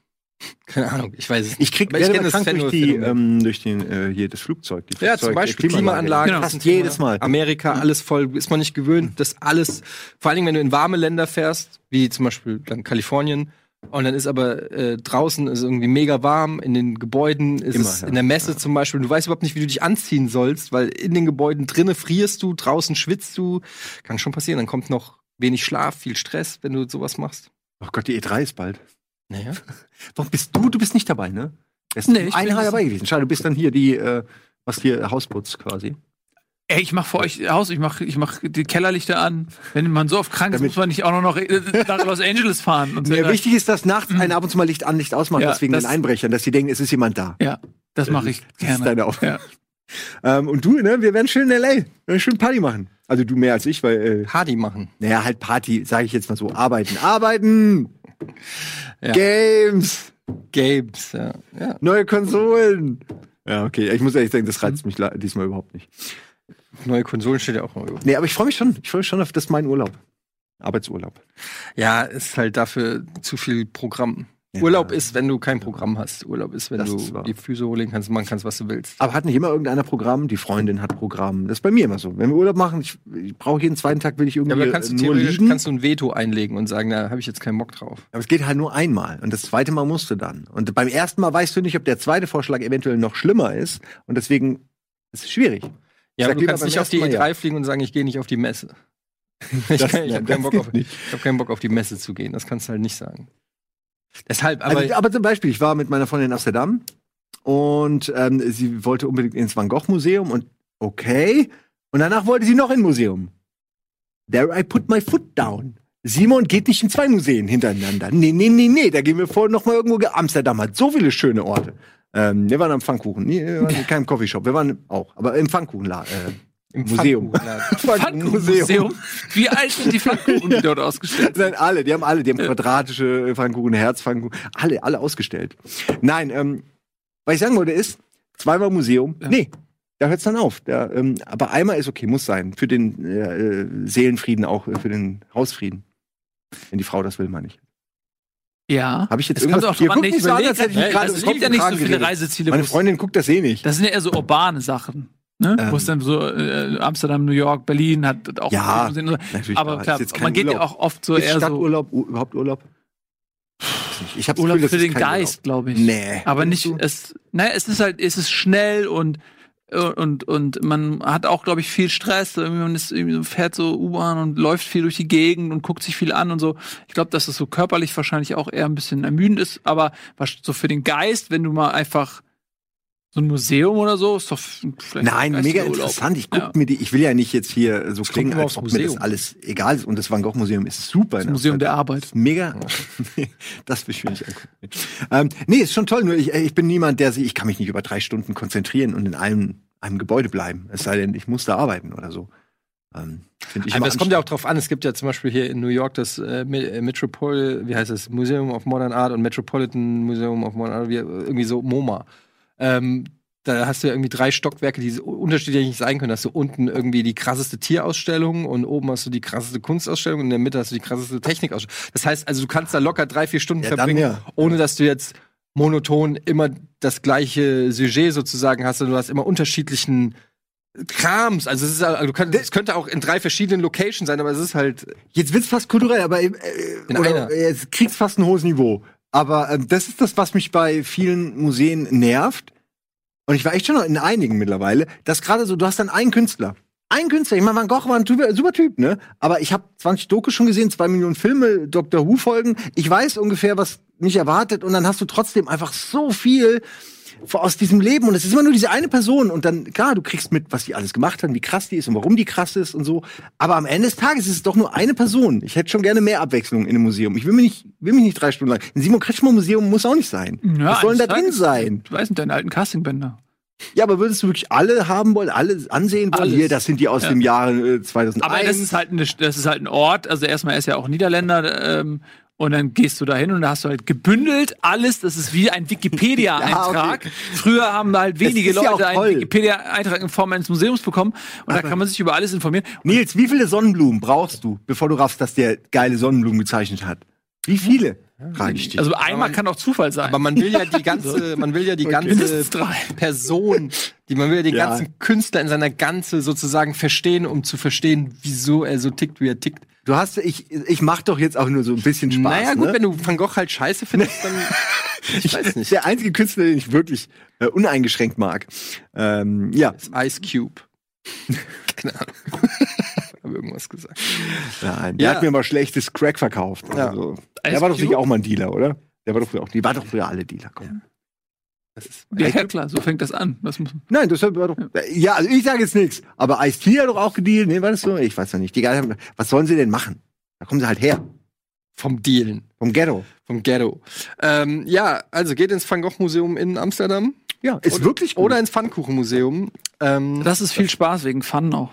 Keine Ahnung, ich weiß es nicht. Ich krieg Aber werde krank durch, die, ähm, durch den, äh, hier das Flugzeug. Die Ja, Flugzeug zum Beispiel äh, Klimaanlagen. Genau. Fast jedes Mal. Amerika, alles voll, ist man nicht gewöhnt, dass alles, vor allen Dingen, wenn du in warme Länder fährst, wie zum Beispiel dann Kalifornien, und dann ist aber äh, draußen ist irgendwie mega warm, in den Gebäuden ist Immer, es ja. in der Messe zum Beispiel, du weißt überhaupt nicht, wie du dich anziehen sollst, weil in den Gebäuden drinnen frierst du, draußen schwitzt du, kann schon passieren, dann kommt noch wenig Schlaf, viel Stress, wenn du sowas machst. Oh Gott, die E3 ist bald. Naja. <laughs> Warum bist du? Du bist nicht dabei, ne? Es Nee, ich ein bin- dabei gewesen. Schade, du bist dann hier die, äh, was hier Hausputz quasi. Ey, ich mach für euch Haus, ich mach, ich mach die Kellerlichter an. Wenn man so oft krank ist, muss man nicht auch noch äh, nach <laughs> Los Angeles fahren. Und so. Ja, wichtig ist, dass nachts einer ab und zu mal Licht an, Licht ausmacht, Mhm. Ja, deswegen den Einbrechern, dass sie denken, es ist jemand da. Ja, das mache ich Das ist gerne. deine Aufgabe. Ja. Ähm, und du, ne, wir werden schön in L.A. Wir werden schön Party machen. Also du mehr als ich, weil, äh, Party machen. naja, halt Party, sage ich jetzt mal so, arbeiten. Arbeiten! Ja. Games! Games, ja. ja. Neue Konsolen! Ja, okay, ich muss ehrlich sagen, das reizt mich diesmal überhaupt nicht. Neue Konsolen steht ja auch noch. Nee, aber ich freue mich schon. Ich freue mich schon auf das ist mein Urlaub. Arbeitsurlaub. Ja, ist halt dafür zu viel Programm. Ja. Urlaub ist, wenn du kein Programm hast. Urlaub ist, wenn Das du ist die Füße holen kannst, machen kannst, was du willst. Aber hat nicht immer irgendeiner Programm? Die Freundin hat Programm. Das ist bei mir immer so. Wenn wir Urlaub machen, ich, ich brauche jeden zweiten Tag, will ich Ja, irgendwie aber da kannst du äh, nur liegen. kannst du ein Veto einlegen und sagen, da habe ich jetzt keinen Bock drauf. Aber es geht halt nur einmal. Und das zweite Mal musst du dann. Und beim ersten Mal weißt du nicht, ob der zweite Vorschlag eventuell noch schlimmer ist. Und deswegen ist es schwierig. Ja, aber du kannst nicht auf die ersten Mal E3 ja. fliegen und sagen, ich gehe nicht auf die Messe. <laughs> ich Das- ich ja, habe keinen, hab keinen Bock auf die Messe zu gehen. Das kannst du halt nicht sagen. Deshalb, aber Also, aber zum Beispiel, ich war mit meiner Freundin in Amsterdam und ähm, sie wollte unbedingt ins Van Gogh Museum und okay. Und danach wollte sie noch in ein Museum. There I put my foot down. Simon geht nicht in zwei Museen hintereinander. Nee, nee, nee, nee. Da gehen wir vor noch mal irgendwo. ge- Amsterdam hat so viele schöne Orte. Ähm, wir waren am Pfannkuchen. Nee, wir waren in keinem Coffeeshop. Wir waren auch, aber im Pfannkuchenladen. Äh, im Museum. <laughs> Pfannkuchenmuseum. Wie alt sind die Pfannkuchen, die dort ausgestellt Nein, alle, die haben alle, die haben quadratische Pfannkuchen, Herzpfannkuchen, alle, alle ausgestellt. Nein, ähm, was ich sagen wollte ist, zweimal Museum, Ja. nee, da hört's dann auf. Da, ähm, aber einmal ist okay, muss sein. Für den äh, äh, Seelenfrieden auch, äh, für den Hausfrieden. Wenn die Frau das will, meine ich. Ja. Hab ich jetzt es kommt auch Ihr guckt nicht so an, als hätte ich mich gerade Also es gibt ja nicht so viele geredet. Reiseziele. Meine Freundin guckt das eh nicht. Das sind ja eher so urbane Sachen. Ne? Ähm. Wo es dann so äh, Amsterdam, New York, Berlin hat auch Ja, so. Natürlich, Aber klar, kein man geht ja Urlaub. auch oft so ist eher so Stadturlaub, U überhaupt Urlaub? Ich habe Urlaub Gefühl, das für den Geist, glaube ich. Nee. Aber nicht, du? es, naja, es ist halt, es ist schnell und, und, und man hat auch, glaube ich, viel Stress. Man ist so, fährt so U-Bahn und läuft viel durch die Gegend und guckt sich viel an und so. Ich glaube, dass es so körperlich wahrscheinlich auch eher ein bisschen ermüdend ist, aber was so für den Geist, wenn du mal einfach so ein Museum oder so, ist doch vielleicht Nein, ein mega Urlaub. interessant. Ich guck Ja. mir die, ich will ja nicht jetzt hier so kommt klingen, als ob mir das Museum. alles egal ist. Und das Van Gogh Museum ist super. Das in Museum der. Arbeit. Mega. <laughs> das will ich mir nicht angucken. Ähm, nee, ist schon toll. Nur ich, ich bin niemand, der sich, ich kann mich nicht über drei Stunden konzentrieren und in einem, einem Gebäude bleiben. Es sei denn, ich muss da arbeiten oder so. Ähm, find ich Aber immer es kommt ja auch drauf an. Es gibt ja zum Beispiel hier in New York das äh, äh, Metropol, wie heißt es, Museum of Modern Art und Metropolitan Museum of Modern Art, wie, irgendwie so MoMA. Ähm, da hast du ja irgendwie drei Stockwerke, die so unterschiedlich nicht sein können. Da hast du unten irgendwie die krasseste Tierausstellung und oben hast du die krasseste Kunstausstellung und in der Mitte hast du die krasseste Technikausstellung. Das heißt also, du kannst da locker drei, vier Stunden Ja, dann verbringen, ja. ohne dass du jetzt monoton immer das gleiche Sujet sozusagen hast, sondern du hast immer unterschiedlichen Krams. Also es ist also du kannst, es könnte auch in drei verschiedenen Locations sein, aber es ist halt Jetzt wird's fast kulturell, aber äh, In oder, es kriegt's fast ein hohes Niveau. Aber ähm, das ist das, was mich bei vielen Museen nervt. Und ich war echt schon in einigen mittlerweile, dass gerade so, du hast dann einen Künstler. Ein Künstler, ich meine, Van Gogh war ein super, Typ, ne? Aber ich habe 20 Dokus schon gesehen, zwei Millionen Filme, Doctor Who Folgen. Ich weiß ungefähr, was mich erwartet, und dann hast du trotzdem einfach so viel aus diesem Leben und es ist immer nur diese eine Person und dann klar, du kriegst mit, was die alles gemacht haben, wie krass die ist und warum die krass ist und so. Aber am Ende des Tages ist es doch nur eine Person. Ich hätte schon gerne mehr Abwechslung in einem Museum. Ich will mich nicht, will mich nicht drei Stunden lang. Ein Simon Kretschmer Museum muss auch nicht sein. Ja, was soll denn da drin sein? Du weißt nicht, deine alten Castingbänder. Ja, aber würdest du wirklich alle haben wollen, alle ansehen wollen? Alles. Hier, das sind die aus Ja. dem Jahr äh, 2001. Aber das ist halt eine, das ist halt ein Ort. Also erstmal er ist ja auch Niederländer ähm, und dann gehst du da hin und da hast du halt gebündelt alles. Das ist wie ein Wikipedia-Eintrag. <laughs> Ja, okay. Früher haben halt wenige ja Leute auch einen. Wikipedia-Eintrag in Form eines Museums bekommen und da kann man sich über alles informieren. Nils, wie viele Sonnenblumen brauchst du, bevor du raffst, dass der geile Sonnenblumen gezeichnet hat? Wie viele? Frage ich dich. Also einmal man- kann auch Zufall sein. Aber man will ja die <laughs> ganze, man will ja die ganze Mindestens drei. Person, die man will ja den Ja. ganzen Künstler in seiner Ganze sozusagen verstehen, um zu verstehen, wieso er so tickt, wie er tickt. Du hast, ich, ich mach doch jetzt auch nur so ein bisschen Spaß. naja, gut, ne? wenn du Van Gogh halt scheiße findest, dann <laughs> ich weiß nicht. Der einzige Künstler, den ich wirklich äh, uneingeschränkt mag. Ähm, ja. Das Ice Cube. <laughs> Keine Ahnung. Hab irgendwas gesagt. Nein, der Ja. hat mir mal schlechtes Crack verkauft. Ja. Also, Ice der war doch Cube? sicher auch mal ein Dealer, oder? Der war doch früher auch, die war doch früher alle Dealer. Komm. Ist, Ja, ja, klar, so fängt das an. Das muss, Nein, das war doch. Ja, also ich sage jetzt nichts. Aber Ice-T hat doch auch gedealt. Nee, war das so? Ich weiß ja nicht. Die Geil- was sollen sie denn machen? Da kommen sie halt her. vom Dealen. Vom Ghetto. Vom Ghetto. Ähm, ja, also geht ins Van Gogh Museum in Amsterdam. Ja, ist oder, wirklich gut. Oder ins Pfannkuchenmuseum. Ähm, das ist viel Spaß wegen Fun auch.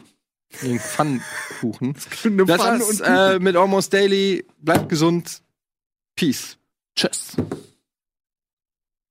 wegen Pfannkuchen. <laughs> Das war's und äh, mit Almost Daily. Bleibt gesund. Peace. Tschüss.